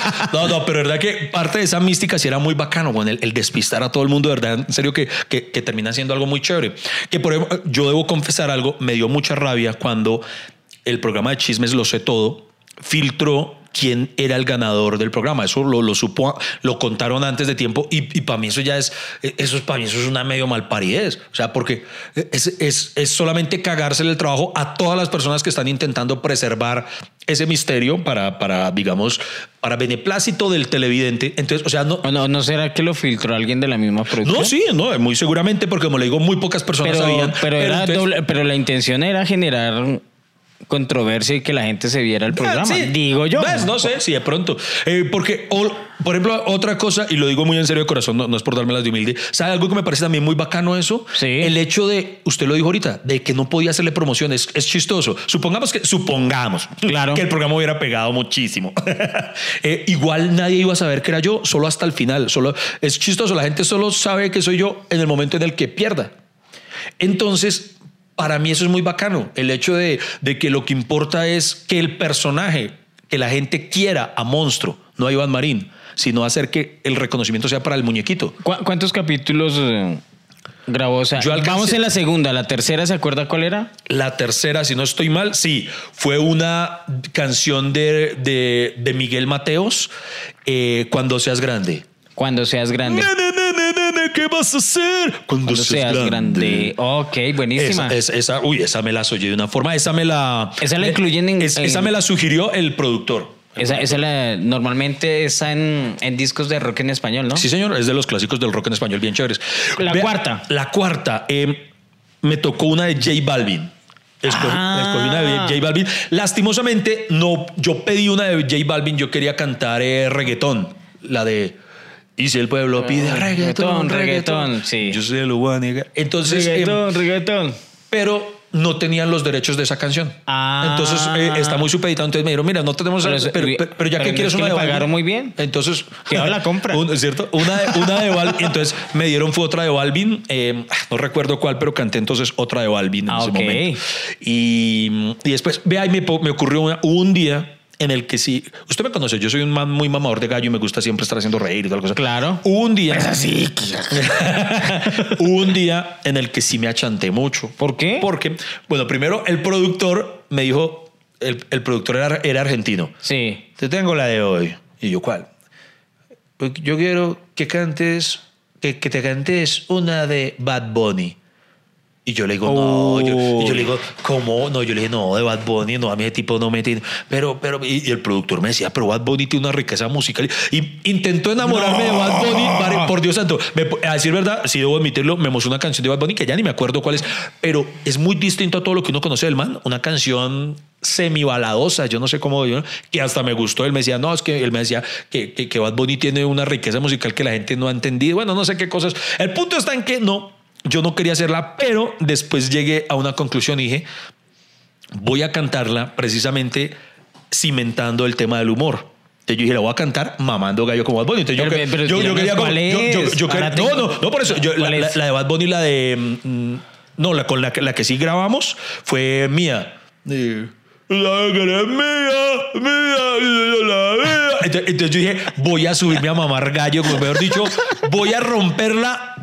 no, no, pero verdad que parte de esa mística sí era muy bacano, bueno, el, despistar a todo el mundo, verdad, en serio que, que, que termina siendo algo muy chévere. Que por ejemplo, yo debo confesar algo, me dio mucha rabia cuando el programa de chismes Lo sé todo filtró quién era el ganador del programa. Eso lo, lo supo, lo contaron antes de tiempo y, y para mí eso ya es, eso es, para mí eso es una medio malparidez. O sea, porque es, es, es solamente cagarse el trabajo a todas las personas que están intentando preservar ese misterio para, para digamos, para beneplácito del televidente. Entonces, o sea, no... ¿O no, ¿No será que lo filtró alguien de la misma producción? No, sí, no, muy seguramente, porque como le digo, muy pocas personas Pero, sabían. pero, era entonces- doble- pero la intención era generar controversia y que la gente se viera el programa. Sí. Digo yo. Pues, no sé, si de pronto. Eh, porque, o- por ejemplo, otra cosa, y lo digo muy en serio de corazón, no, no es por darme las de humilde, ¿sabe algo que me parece también muy bacano eso? Sí. El hecho de, usted lo dijo ahorita, de que no podía hacerle promoción, es, es chistoso. Supongamos que, supongamos Claro. que el programa hubiera pegado muchísimo. Eh, igual nadie iba a saber que era yo, solo hasta el final. Solo, es chistoso, la gente solo sabe que soy yo en el momento en el que pierda. Entonces, para mí eso es muy bacano, el hecho de, de que lo que importa es que el personaje, que la gente quiera a Monstruo, no a Iván Marín, sino hacer que el reconocimiento sea para el muñequito. ¿Cu- ¿Cuántos capítulos eh, grabó? O sea, Yo alcancé- vamos en la segunda, la tercera, ¿se acuerda cuál era? La tercera, si no estoy mal, sí, fue una canción de, de, de Miguel Mateos, eh, Cuando seas grande. Cuando seas grande. Nene, ¿Qué vas a hacer? Cuando, Cuando seas grande. Ok, buenísima. Esa, esa, esa- uy, esa me la soy de una forma. Esa me la. Esa la incluyen en- es- esa me la sugirió el productor. Esa, esa la, normalmente está en, en discos de rock en español, ¿no? Sí, señor, es de los clásicos del rock en español bien chéveres. La cuarta. La cuarta, eh, me tocó una de J Balvin. Escogí, Ah. escogí una de J Balvin. Lastimosamente, no, yo pedí una de J Balvin, yo quería cantar eh, reggaetón, la de... Y si el pueblo pide reggaetón, reggaetón, reggaetón, reggaetón, sí. Yo se lo voy a negar. Entonces, eh, reggaetón, reggaetón. pero no tenían los derechos de esa canción. Ah. Entonces eh, está muy supeditado. Entonces me dijeron, mira, no tenemos. Pero Pero, eso- pero- pero ya que quieres es que una le de Balvin. pagaron muy bien. Entonces. Quedó la compra. Un- ¿Es cierto? Una de, una de Balvin. Entonces me dieron fue otra de Balvin. eh, no recuerdo cuál, pero canté entonces otra de Balvin en Ah, ese momento. Y, y después, vea, y me, me ocurrió una- un día en el que sí. Usted me conoce, yo soy un man muy mamador de gallo y me gusta siempre estar haciendo reír y tal cosa. Claro. Hubo un día. Hubo un día en el que sí me achanté mucho. ¿Por qué? Porque, bueno, primero el productor me dijo, el, el productor era, era argentino. Sí. Te tengo la de hoy. Y yo, ¿cuál? Yo quiero que cantes, que, que te cantes una de Bad Bunny. Y yo le digo, no, yo, y yo le digo, ¿cómo? No, yo le dije, no, de Bad Bunny, no, a mí ese tipo no me tiene. Pero, pero, y, y el productor me decía, pero Bad Bunny tiene una riqueza musical. Y intentó enamorarme de Bad Bunny, por Dios santo. Me- a decir verdad, si debo admitirlo, me mostró una canción de Bad Bunny que ya ni me acuerdo cuál es, pero es muy distinto a todo lo que uno conoce del man. Una canción semibaladosa, yo no sé cómo, yo- que hasta me gustó. Él me decía, no, es que él me decía que, que, que Bad Bunny tiene una riqueza musical que la gente no ha entendido. Bueno, no sé qué cosas. El punto está en que no, yo no quería hacerla, pero después llegué a una conclusión y dije, voy a cantarla precisamente cimentando el tema del humor. Entonces yo dije, la voy a cantar mamando gallo como Bad Bunny. Entonces yo, Pero- que- pero yo, yo quería como- yo- yo- es. yo quería- no, no, no por eso. Yo- la, ¿Cuál la- es? la de Bad Bunny, la de... mm, no, la con la, que- la que sí grabamos fue mía. La que eres mía, mía, yo la mía. Entonces, entonces yo dije, voy a subirme a mamar gallo, como mejor dicho, voy a romperla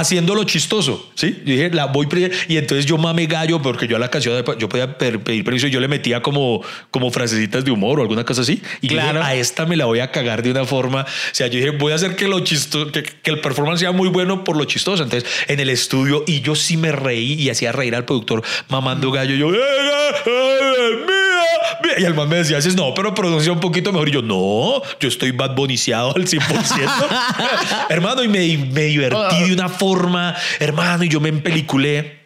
haciéndolo chistoso, ¿sí? Yo dije, la voy y entonces yo mame gallo porque yo a la canción yo podía pedir permiso y yo le metía como como frasecitas de humor o alguna cosa así y dije, Claro. a esta me la voy a cagar de una forma, o sea, yo dije, voy a hacer que lo chistoso que, que el performance sea muy bueno por lo chistoso. Entonces, en el estudio y yo sí me reí y hacía reír al productor mamando gallo, yo "Eh, eh, eh, mía, mía". y el man me decía, dices, no, pero pronuncia un poquito mejor. Y yo, no, yo estoy bad boniciado al 100%. hermano, y me, me divertí de una forma, hermano, y yo me empeliculé.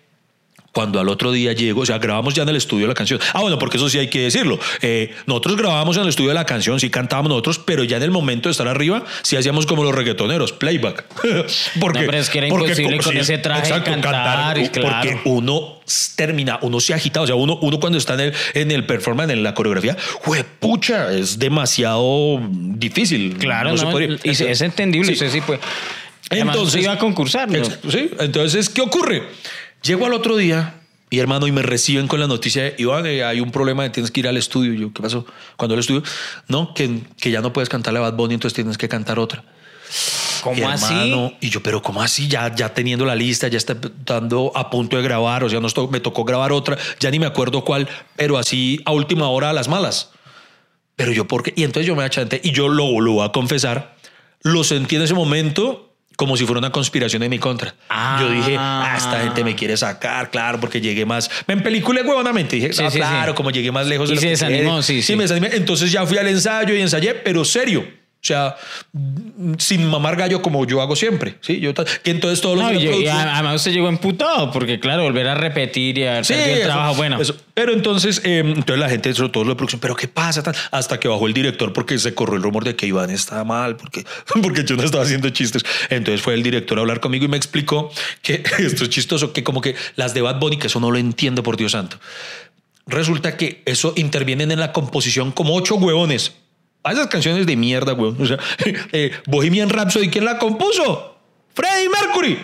Cuando al otro día llego, o sea, grabamos ya en el estudio la canción. Ah, bueno, porque eso sí hay que decirlo. Eh, nosotros grabábamos en el estudio la canción, sí cantábamos nosotros, pero ya en el momento de estar arriba, sí hacíamos como los reggaetoneros, playback. porque, No, pero es que era imposible con ese traje cantar, y claro. Porque uno termina, uno se agita, o sea, uno, uno cuando está en el, en el performance, en la coreografía, pucha, es demasiado difícil. Claro, No se puede- y es entendible. Sí. Usted sí. Además, usted iba a concursar, ¿no? Exacto, Sí, entonces, ¿qué ocurre? Llego al otro día y hermano, y me reciben con la noticia de, Iván, eh, hay un problema, tienes que ir al estudio. Y yo, ¿qué pasó? Cuando al estudio, no, que, que ya no puedes cantarle a Bad Bunny, entonces tienes que cantar otra. ¿Cómo Y, así? hermano, Y yo, pero ¿cómo así? Ya, ya teniendo la lista, ya está dando a punto de grabar, o sea, nos to- me tocó grabar otra, ya ni me acuerdo cuál, pero así a última hora a las malas. Pero yo, ¿por qué? Y entonces yo me achanté y yo lo, lo voy a confesar, lo sentí en ese momento como si fuera una conspiración en mi contra. Ah. Yo dije, ah, esta gente me quiere sacar, claro, porque llegué más. Me empeliculé huevonamente. Dije, Sí, ah, sí, claro, sí. como llegué más lejos. Y de lo se que desanimó, sí, sí. me desanimé. Entonces ya fui al ensayo y ensayé, pero serio. O sea, sin mamar gallo como yo hago siempre. Sí, yo que entonces todos los No, y, días y además usted llegó emputado, porque claro, volver a repetir y haber perdido el eso, trabajo, bueno. eso. Pero entonces, eh, entonces la gente, sobre todo de producción, pero ¿qué pasa? Hasta que bajó el director porque se corrió el rumor de que Iván estaba mal, porque, porque yo no estaba haciendo chistes. Entonces fue el director a hablar conmigo y me explicó que esto es chistoso, que como que las de Bad Bunny, que eso no lo entiendo, por Dios santo. Resulta que eso intervienen en la composición como ocho huevones. A esas canciones de mierda. O sea, eh, Bohemian Rhapsody, ¿quién la compuso? Freddie Mercury.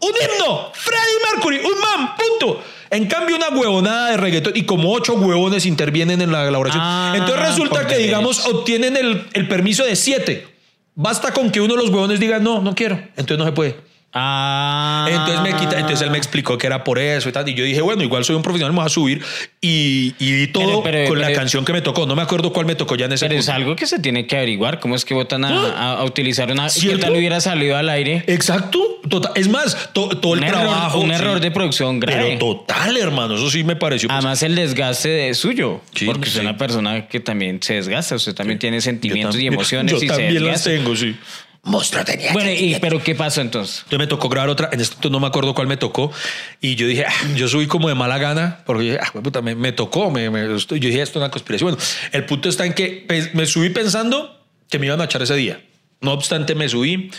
Un himno. Freddie Mercury. Un man. Punto. En cambio, una huevonada de reggaetón y como ocho huevones intervienen en la elaboración. Ah, Entonces resulta que, digamos, obtienen el, el permiso de siete. Basta con que uno de los huevones diga, no, no quiero. Entonces no se puede. Ah. Entonces me quita, entonces él me explicó que era por eso y tal. Y yo dije, bueno, igual soy un profesional, me voy a subir. Y, y di todo Pero- pero- con la pero- canción que me tocó. No me acuerdo cuál me tocó ya en ese Pero es punto. algo que se tiene que averiguar. ¿Cómo es que votan a, a- a utilizar una. ¿Qué ¿Cierto? tal hubiera salido al aire? Exacto. Total. Es más, to- todo el Un error- trabajo. un sí. error de producción grave. Pero total, hermano. Eso sí me pareció. pues, Además, el desgaste de suyo. Sí, porque sí. es una persona que también se desgasta. Usted también tiene sentimientos y emociones Yo y se también las desgasta. tengo, sí. Monstruo tenía. Bueno, que- y, pero ¿qué pasó entonces? Entonces me tocó grabar otra, en este momento no me acuerdo cuál me tocó, y yo dije, ah, yo subí como de mala gana, porque dije, ah, puta, me, me tocó, me, me- esto- yo dije, esto es una conspiración. Bueno, el punto está en que me subí pensando que me iban a echar ese día. No obstante, me subí,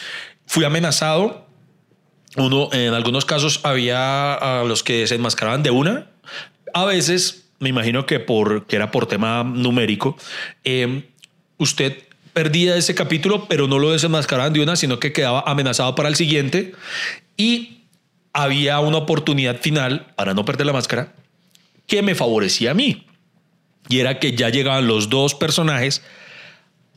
fui amenazado. Uno, en algunos casos había a los que se enmascaraban de una. A veces, me imagino que, por, que era por tema numérico, eh, usted perdía ese capítulo, pero no lo desenmascaraban de una, sino que quedaba amenazado para el siguiente. Y había una oportunidad final para no perder la máscara que me favorecía a mí. Y era que ya llegaban los dos personajes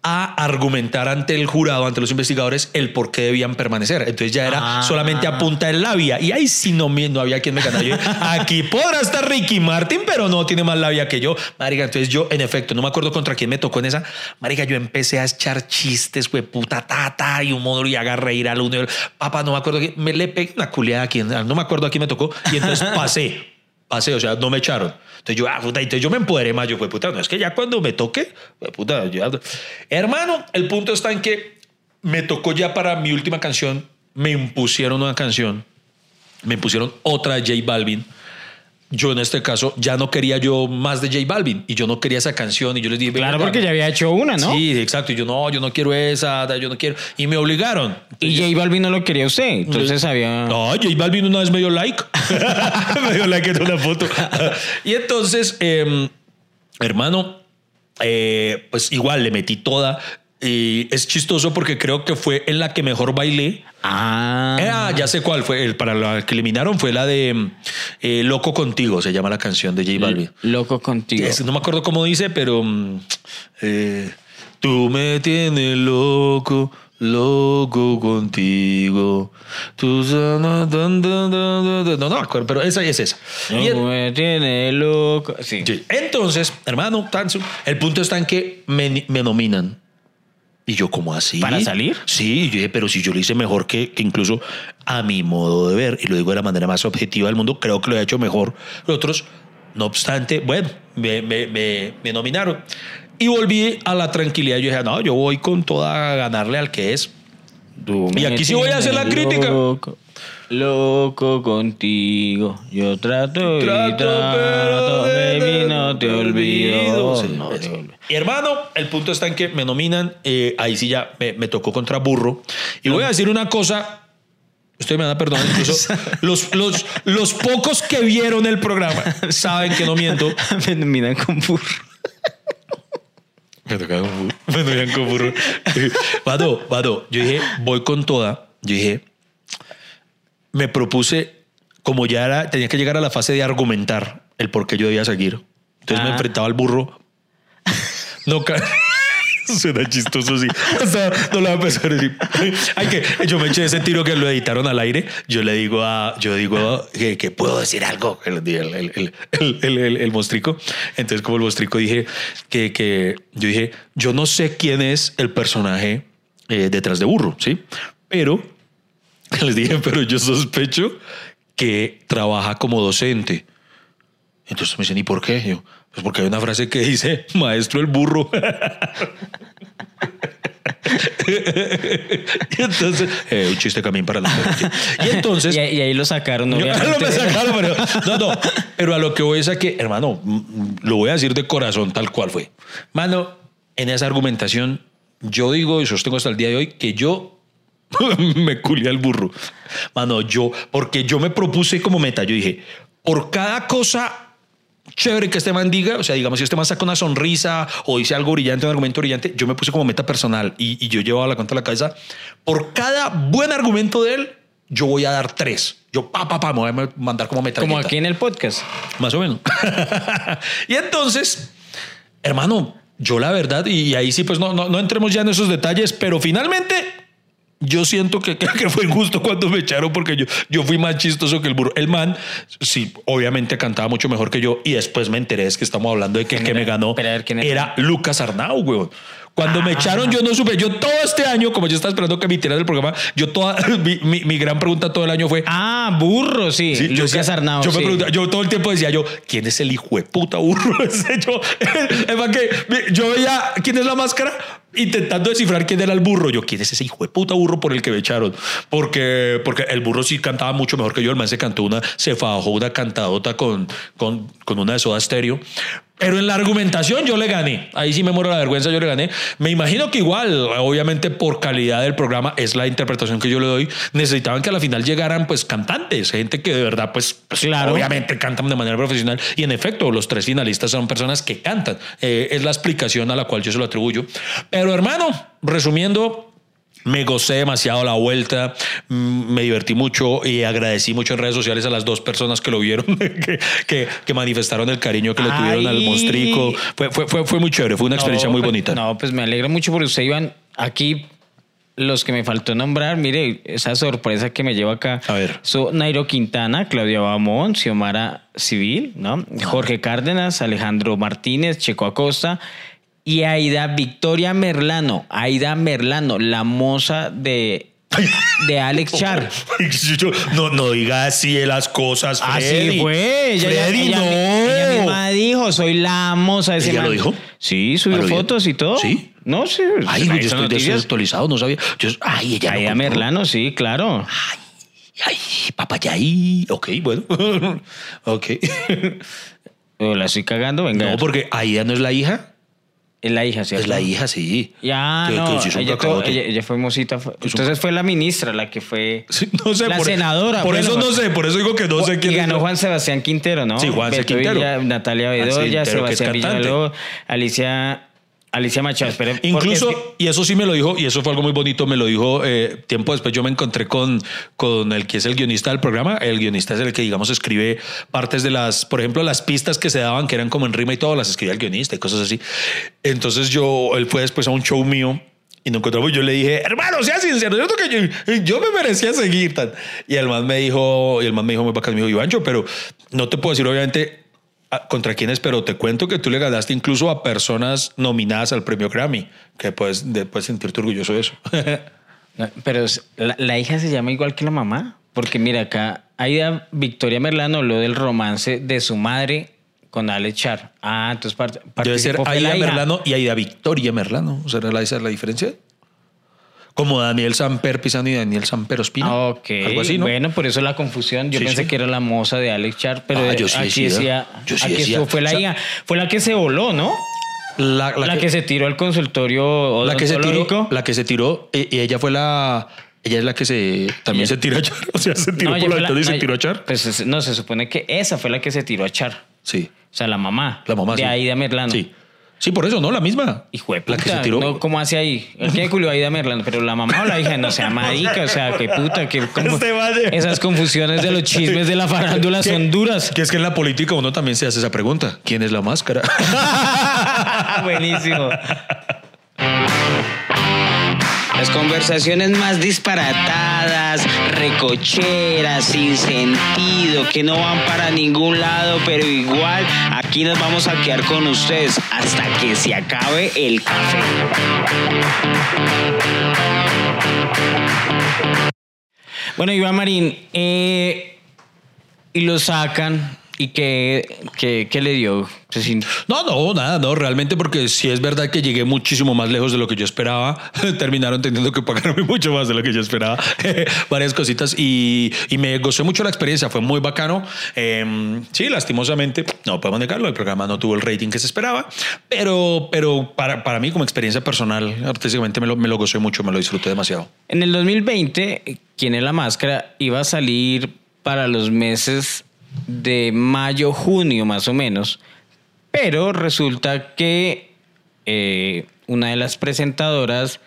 a argumentar ante el jurado, ante los investigadores, el por qué debían permanecer. Entonces ya era Ah. solamente a punta de labia. Y ahí sí no, no había quien me ganara. Yo, aquí podrá estar Ricky Martin, pero no tiene más labia que yo. Marica, entonces yo, en efecto, no me acuerdo contra quién me tocó en esa. Marica, yo empecé a echar chistes, güey, puta, ta, ta, y un modo y haga reír al uno. Papá, no me acuerdo. quién- Me le pegué una culeada a quien, no me acuerdo a quién me tocó. Y entonces pasé pasé, o sea, no me echaron. Entonces yo, ah, puta, entonces yo me empoderé más. Yo, fue puta, no es que ya cuando me toque, puta, ya. Hermano, el punto está en que me tocó ya para mi última canción, me impusieron una canción, me impusieron otra de J Balvin. Yo en este caso ya no quería yo más de J Balvin y yo no quería esa canción y yo les dije, Claro, "Venga, porque ya había hecho una, ¿no? Sí, exacto. Y yo no, yo no quiero esa, yo no quiero. Y me obligaron. Y J Balvin no lo quería usted. Entonces había. No, J Balvin una vez me dio like. me dio like en una foto. y entonces, eh, hermano, eh, pues igual le metí toda. Y es chistoso porque creo que fue en la que mejor bailé. Ah. Ah, ya sé cuál fue. El, para la que eliminaron fue la de eh, Loco Contigo, se llama la canción de J Balvin. Loco contigo. Es- no me acuerdo cómo dice, pero mm, eh, tú me tienes loco, loco contigo. Tú sa- na- dan- dan- dan- dan- dan. no, no me acuerdo, pero esa es esa. El- No me tiene loco. Sí. Sí. Entonces, hermano, Tansu, el punto está en que me, me nominan. Y yo, ¿cómo así? ¿Para salir? Sí, yo dije, pero si yo lo hice mejor que, que incluso a mi modo de ver, y lo digo de la manera más objetiva del mundo, creo que lo he hecho mejor que otros. No obstante, bueno, me, me, me, me nominaron. Y volví a la tranquilidad. Yo dije, no, yo voy con toda a ganarle al que es. Tú Y aquí sí voy a hacer la crítica. Loco, loco contigo. Yo trato y Trato, trato, pero baby, no te olvido. Sí, No. Y hermano, el punto está en que me nominan, eh, ahí sí ya me, me tocó contra burro. Y voy a decir una cosa, ustedes me van a perdonar, incluso los, los, los pocos que vieron el programa saben que no miento. me nominan con burro. Me tocaba con burro. Me nominan con burro. Vado, Vado, yo dije, voy con toda. Yo dije, me propuse, como ya era, tenía que llegar a la fase de argumentar el por qué yo debía seguir. Entonces me Ah. enfrentaba al burro. No, ca- Suena chistoso, sí. Hasta no le va a empezar a decir. Ay, que yo me eché ese tiro que lo editaron al aire. Yo le digo a, yo digo que, que puedo decir algo. El, el- el- el mostrico. Entonces, como el mostrico dije que, que yo dije, yo no sé quién es el personaje eh, detrás de burro, sí, pero les dije, pero yo sospecho que trabaja como docente. Entonces me dicen, ¿y por qué? Yo, pues porque hay una frase que dice, maestro el burro. y entonces, eh, un chiste también para la gente. Y entonces, Y, ahí- y ahí lo sacaron, yo- no me sacaron, pero, no, no, pero a lo que voy es a que, hermano, lo voy a decir de corazón tal cual fue. Mano, en esa argumentación, yo digo y sostengo hasta el día de hoy que yo me culé al burro. Mano, yo, porque yo me propuse como meta, yo dije, por cada cosa chévere que este man diga, o sea, digamos, si este man saca una sonrisa o dice algo brillante, un argumento brillante, yo me puse como meta personal y, y yo llevaba la cuenta a la cabeza, por cada buen argumento de él, yo voy a dar tres. Yo, pa, pa, pa, me voy a mandar como meta. Como aquí en el podcast. Más o menos. y entonces, hermano, yo la verdad, y ahí sí, pues no, no, no entremos ya en esos detalles, pero finalmente yo siento que, que, fue injusto cuando me echaron porque yo, yo fui más chistoso que el burro. El man, sí, obviamente cantaba mucho mejor que yo y después me enteré es que estamos hablando de que el que ¿Quién me ganó Espera, a ver, ¿quién era? era Lucas Arnau, weón. Cuando me echaron, yo no supe. Yo todo este año, como yo estaba esperando que me tiraran del programa, yo toda mi, mi- mi gran pregunta todo el año fue: Ah, burro, sí. Sí, yo Lucas decía- Arnau. Yo, me sí. preguntaba- yo todo el tiempo decía yo, ¿quién es el hijo de puta burro ese? Yo, que yo veía quién es la máscara intentando descifrar quién era el burro. Yo, ¿quién es ese hijo de puta burro por el que me echaron? Porque, porque el burro sí cantaba mucho mejor que yo. El man se cantó una, se fajó una cantadota con, con, con una de soda estéreo. Pero en la argumentación yo le gané. Ahí sí me muero la vergüenza, yo le gané. Me imagino que igual, obviamente por calidad del programa, es la interpretación que yo le doy. Necesitaban que a la final llegaran pues cantantes, gente que de verdad pues, pues, Claro. obviamente cantan de manera profesional. Y en efecto, los tres finalistas son personas que cantan. Eh, es la explicación a la cual yo se lo atribuyo. Pero hermano, resumiendo, me gocé demasiado la vuelta, mm, me divertí mucho y agradecí mucho en redes sociales a las dos personas que lo vieron, que, que- que manifestaron el cariño que le tuvieron al monstrico. Fue, fue, fue, fue muy chévere, fue una experiencia No, muy pues- bonita. No, pues me alegra mucho porque usted, Iván, aquí los que me faltó nombrar, mire, esa sorpresa que me lleva acá. A ver. So, Nairo Quintana, Claudia Bamón, Xiomara Civil, ¿no? Jorge Cárdenas, Alejandro Martínez, Checo Acosta y Aida Victoria Merlano. Aida Merlano, la moza de, de Alex Char. No, no diga así de las cosas, Así Freddy. fue. Ella, Freddy, ella- no. ella misma dijo, soy la moza de ese ¿Ella lo man". dijo? Sí, subió ¿Ah, fotos y todo. ¿Sí? No, sí. Ay, yo estoy desactualizado, no sabía. Yo, ay, ella. Merlano, sí, claro. Ay, papayay. Ok, bueno. ok. La estoy cagando, venga. No, porque Aida no es la hija. Es la hija, ¿cierto? Es la hija, sí. Ya, Que- no, que ella, cacahuate. ella- ella fue mosita. fue- Entonces fue la ministra la que fue... Sí, no sé, La por, senadora, Por bueno, eso no sé, por eso digo que no sé quién y ganó Juan Sebastián Quintero, ¿no? Sí, Juan. Beto Quintero. Villa, Natalia C. Bedoya, Sebastián. Villalobos, Alicia, Alicia Machado. Porque Incluso, y eso sí me lo dijo, y eso fue algo muy bonito, me lo dijo eh, tiempo después. Yo me encontré con, con el que es el guionista del programa. El guionista es el que, digamos, escribe partes de las, por ejemplo, las pistas que se daban, que eran como en rima y todo, las escribía el guionista y cosas así. Entonces yo, él fue después a un show mío. Y nos encontramos, yo le dije, hermano, sea sincero, ¿cierto que yo, yo me merecía seguir? Tan? Y el man me dijo, y el man me dijo muy bacán, me dijo, Ivancho, pero no te puedo decir, obviamente, contra quiénes, pero te cuento que tú le ganaste incluso a personas nominadas al premio Grammy, que puedes, de- puedes sentirte orgulloso de eso. No, Pero la, la hija se llama igual que la mamá. Porque mira, acá Aida Victoria Merlano habló del romance de su madre con Alex Char. Ah, entonces part- Debe ser Aida. Merlano y Aida Victoria Merlano. ¿Será esa es la diferencia? Como Daniel Samper Pisani y Daniel Samper Ospina. Ah, Ok, Algo así, ¿no? bueno, por eso la confusión. Yo Sí, pensé sí. que era la moza de Alex Char, pero Ah, yo sí aquí decía. Yo aquí decía. fue la O sea- hija, fue la que se voló, ¿no? La, La, que, se tiró al consultorio la que se tiró, la que se tiró, eh, y ella fue la, ella es la que se también Ella- se tiró a echar, o sea, se tiró No, por la ventana y se tiró a echar. Pues es- no, se supone que esa fue la que se tiró a echar. Sí, O sea, la mamá. la mamá. De sí. Aida Merlano. Sí, sí, por eso, no, la misma. Hijo de La puta, que se tiró. No, ¿Cómo hace ahí? El que culió a Aida Merlano, pero la mamá o la hija, no sea marica, o sea, qué puta, que Este esas confusiones de los chismes de la farándula son duras. Que es que en la política uno también se hace esa pregunta. ¿Quién es la máscara? Buenísimo. Las conversaciones más disparatadas, recocheras, sin sentido, que no van para ningún lado, pero igual aquí nos vamos a quedar con ustedes hasta que se acabe el café. Bueno, Iván Marín, eh, y lo sacan, ¿y qué, qué, qué le dio? No, no, nada, no, realmente porque sí es verdad que llegué muchísimo más lejos de lo que yo esperaba. Terminaron teniendo que pagarme mucho más de lo que yo esperaba. Varias cositas y, y me gocé mucho la experiencia, fue muy bacano. Eh, sí, lastimosamente, no podemos negarlo, el programa no tuvo el rating que se esperaba, pero, pero para, para mí como experiencia personal, artísticamente me lo, me lo gocé mucho, me lo disfruté demasiado. En el 2020, ¿Quién es la máscara? iba a salir para los meses de mayo, junio más o menos, pero resulta que eh, una de las presentadoras,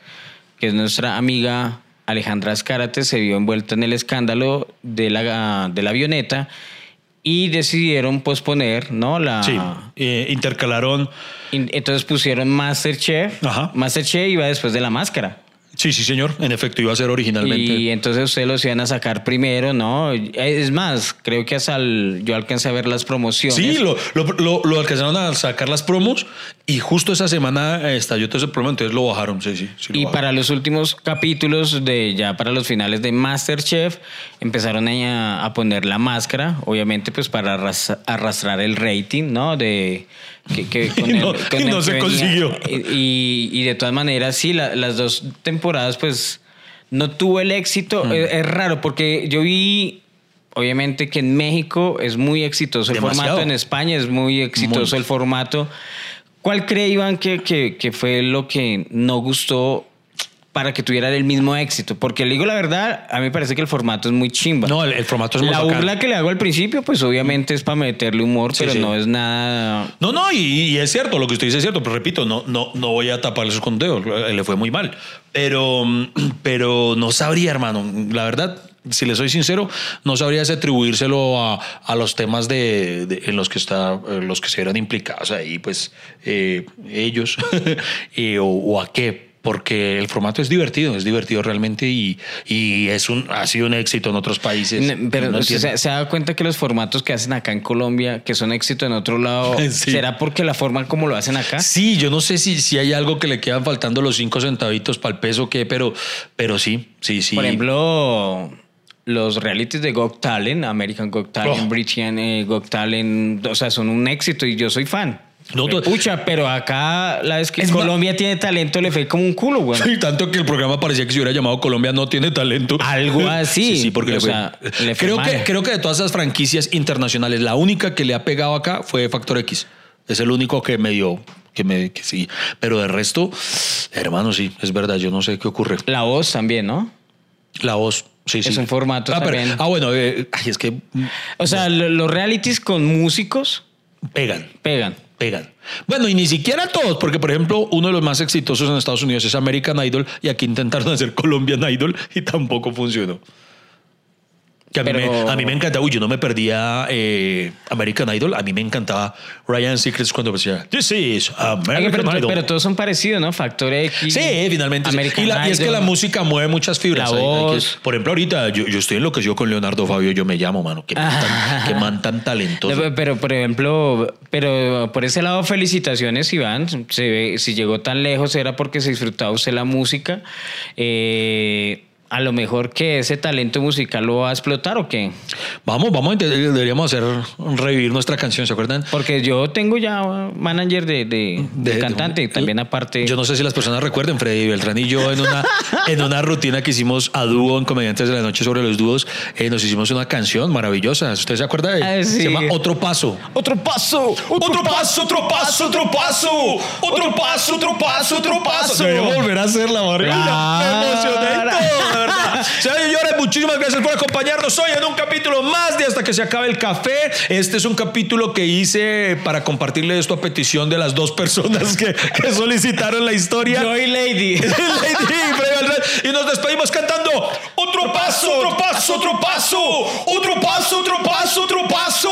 que es nuestra amiga Alejandra Escárate, se vio envuelta en el escándalo de la, de la avioneta y decidieron posponer, ¿no? La, Sí, eh, intercalaron. In- Entonces pusieron Masterchef. Ajá. Masterchef iba después de la máscara. Sí, sí, señor. En efecto, iba a ser originalmente. Y entonces ustedes los iban a sacar primero, ¿no? Es más, creo que hasta el- yo alcancé a ver las promociones. Sí, lo, lo, lo, lo alcanzaron a sacar las promos y justo esa semana eh, estalló todo ese problema, entonces lo bajaron. Sí, sí. Y bajaron. para los últimos capítulos de ya para los finales de Masterchef empezaron a, a poner la máscara, obviamente pues para arras- arrastrar el rating, ¿no? De que, que Y no- y no que se consiguió. Y, y de todas maneras sí, la- las dos temporadas pues no tuvo el éxito. Mm. Es, es raro porque yo vi obviamente que en México es muy exitoso el Demasiado. formato, en España es muy exitoso Muy. el formato. ¿Cuál cree Iván que, que, que fue lo que no gustó para que tuviera el mismo éxito? Porque le digo la verdad, a mí me parece que el formato es muy chimba. No, el, el formato es muy la burla que le hago al principio, pues obviamente es para meterle humor, Sí, pero sí. no es nada... No, no, y, y es cierto, lo que usted dice es cierto, pero repito, no, no, no voy a taparle sus condeos, le fue muy mal. Pero, pero no sabría, hermano, la verdad, si le soy sincero, no sabría si atribuírselo a, a los temas de, de- en los que está, eh, los que se vieron implicados ahí, pues eh, ellos, eh, o, o a qué. Porque el formato es divertido, es divertido realmente y, y es un, ha sido un éxito en otros países. Pero No se, se da cuenta que los formatos que hacen acá en Colombia, que son éxito en otro lado, Sí. ¿será porque la forma como lo hacen acá? Sí, yo no sé si, si hay algo que le quedan faltando los cinco centavitos para el peso o qué, pero, pero sí, sí, sí. Por ejemplo, los realities de Got Talent, American Got Talent, Oh. British eh, Got Talent, o sea, son un éxito y yo soy fan. No, Pucha, pero acá la vez que Es Colombia tiene talento le fue como un culo, güey. Sí, tanto que el programa parecía que se hubiera llamado Colombia no tiene talento. Algo así. Sí, sí, porque O le fue- sea, le fue creo, mal. que, creo que de todas esas franquicias internacionales, la única que le ha pegado acá fue Factor X. Es el único que me dio, que me, que sí. Pero de resto, hermano, sí, es verdad, yo no sé qué ocurre. La voz también, ¿no? La voz, sí, sí. Es un formato ah, pero- también. ah, bueno, eh, ay, es que O sea, lo- los realities con músicos pegan. pegan. Bueno, y ni siquiera todos, porque por ejemplo, uno de los más exitosos en Estados Unidos es American Idol y aquí intentaron hacer Colombian Idol y tampoco funcionó. Que a, mí Pero- me, a mí me encantaba, uy, yo no me perdía eh, American Idol, a mí me encantaba Ryan Secrets cuando decía, This is American pero, Idol. pero todos son parecidos, ¿no? Factor X. Sí, finalmente. sí. American Y, la- y es que Idol. la música mueve muchas fibras. La voz. por ejemplo, ahorita yo, yo estoy enloquecido con Leonardo Fabio, yo me llamo, mano. Qué man tan, qué man tan talentoso. No, pero, por ejemplo, pero por ese lado, felicitaciones, Iván. Se ve- si llegó tan lejos era porque se disfrutaba usted la música. Eh, a lo mejor que ese talento musical lo va a explotar o qué. Vamos, vamos deberíamos hacer revivir nuestra canción, ¿se acuerdan? Porque yo tengo ya manager de, de- de De- cantante, también aparte. Yo no sé si las personas recuerden, Freddy Beltrán y yo en una, en una rutina que hicimos a dúo en Comediantes de la Noche sobre los dúos, eh, nos hicimos una canción maravillosa. ¿Usted se acuerda? de- Ah, sí. Se llama Otro Paso. Otro paso, Otro paso, otro paso, otro paso. Otro paso, otro paso, otro paso. Deberíamos volver a hacerla, María. Me emocioné todo, verdad. Y señores, muchísimas gracias por acompañarnos hoy en un capítulo más de Hasta que se acabe el café. Este es un capítulo que hice para compartirle esto a petición de las dos personas que, que solicitaron la historia. Joy Lady. Lady. Y nos despedimos cantando Otro paso, otro paso, otro paso, otro paso, otro paso, otro paso.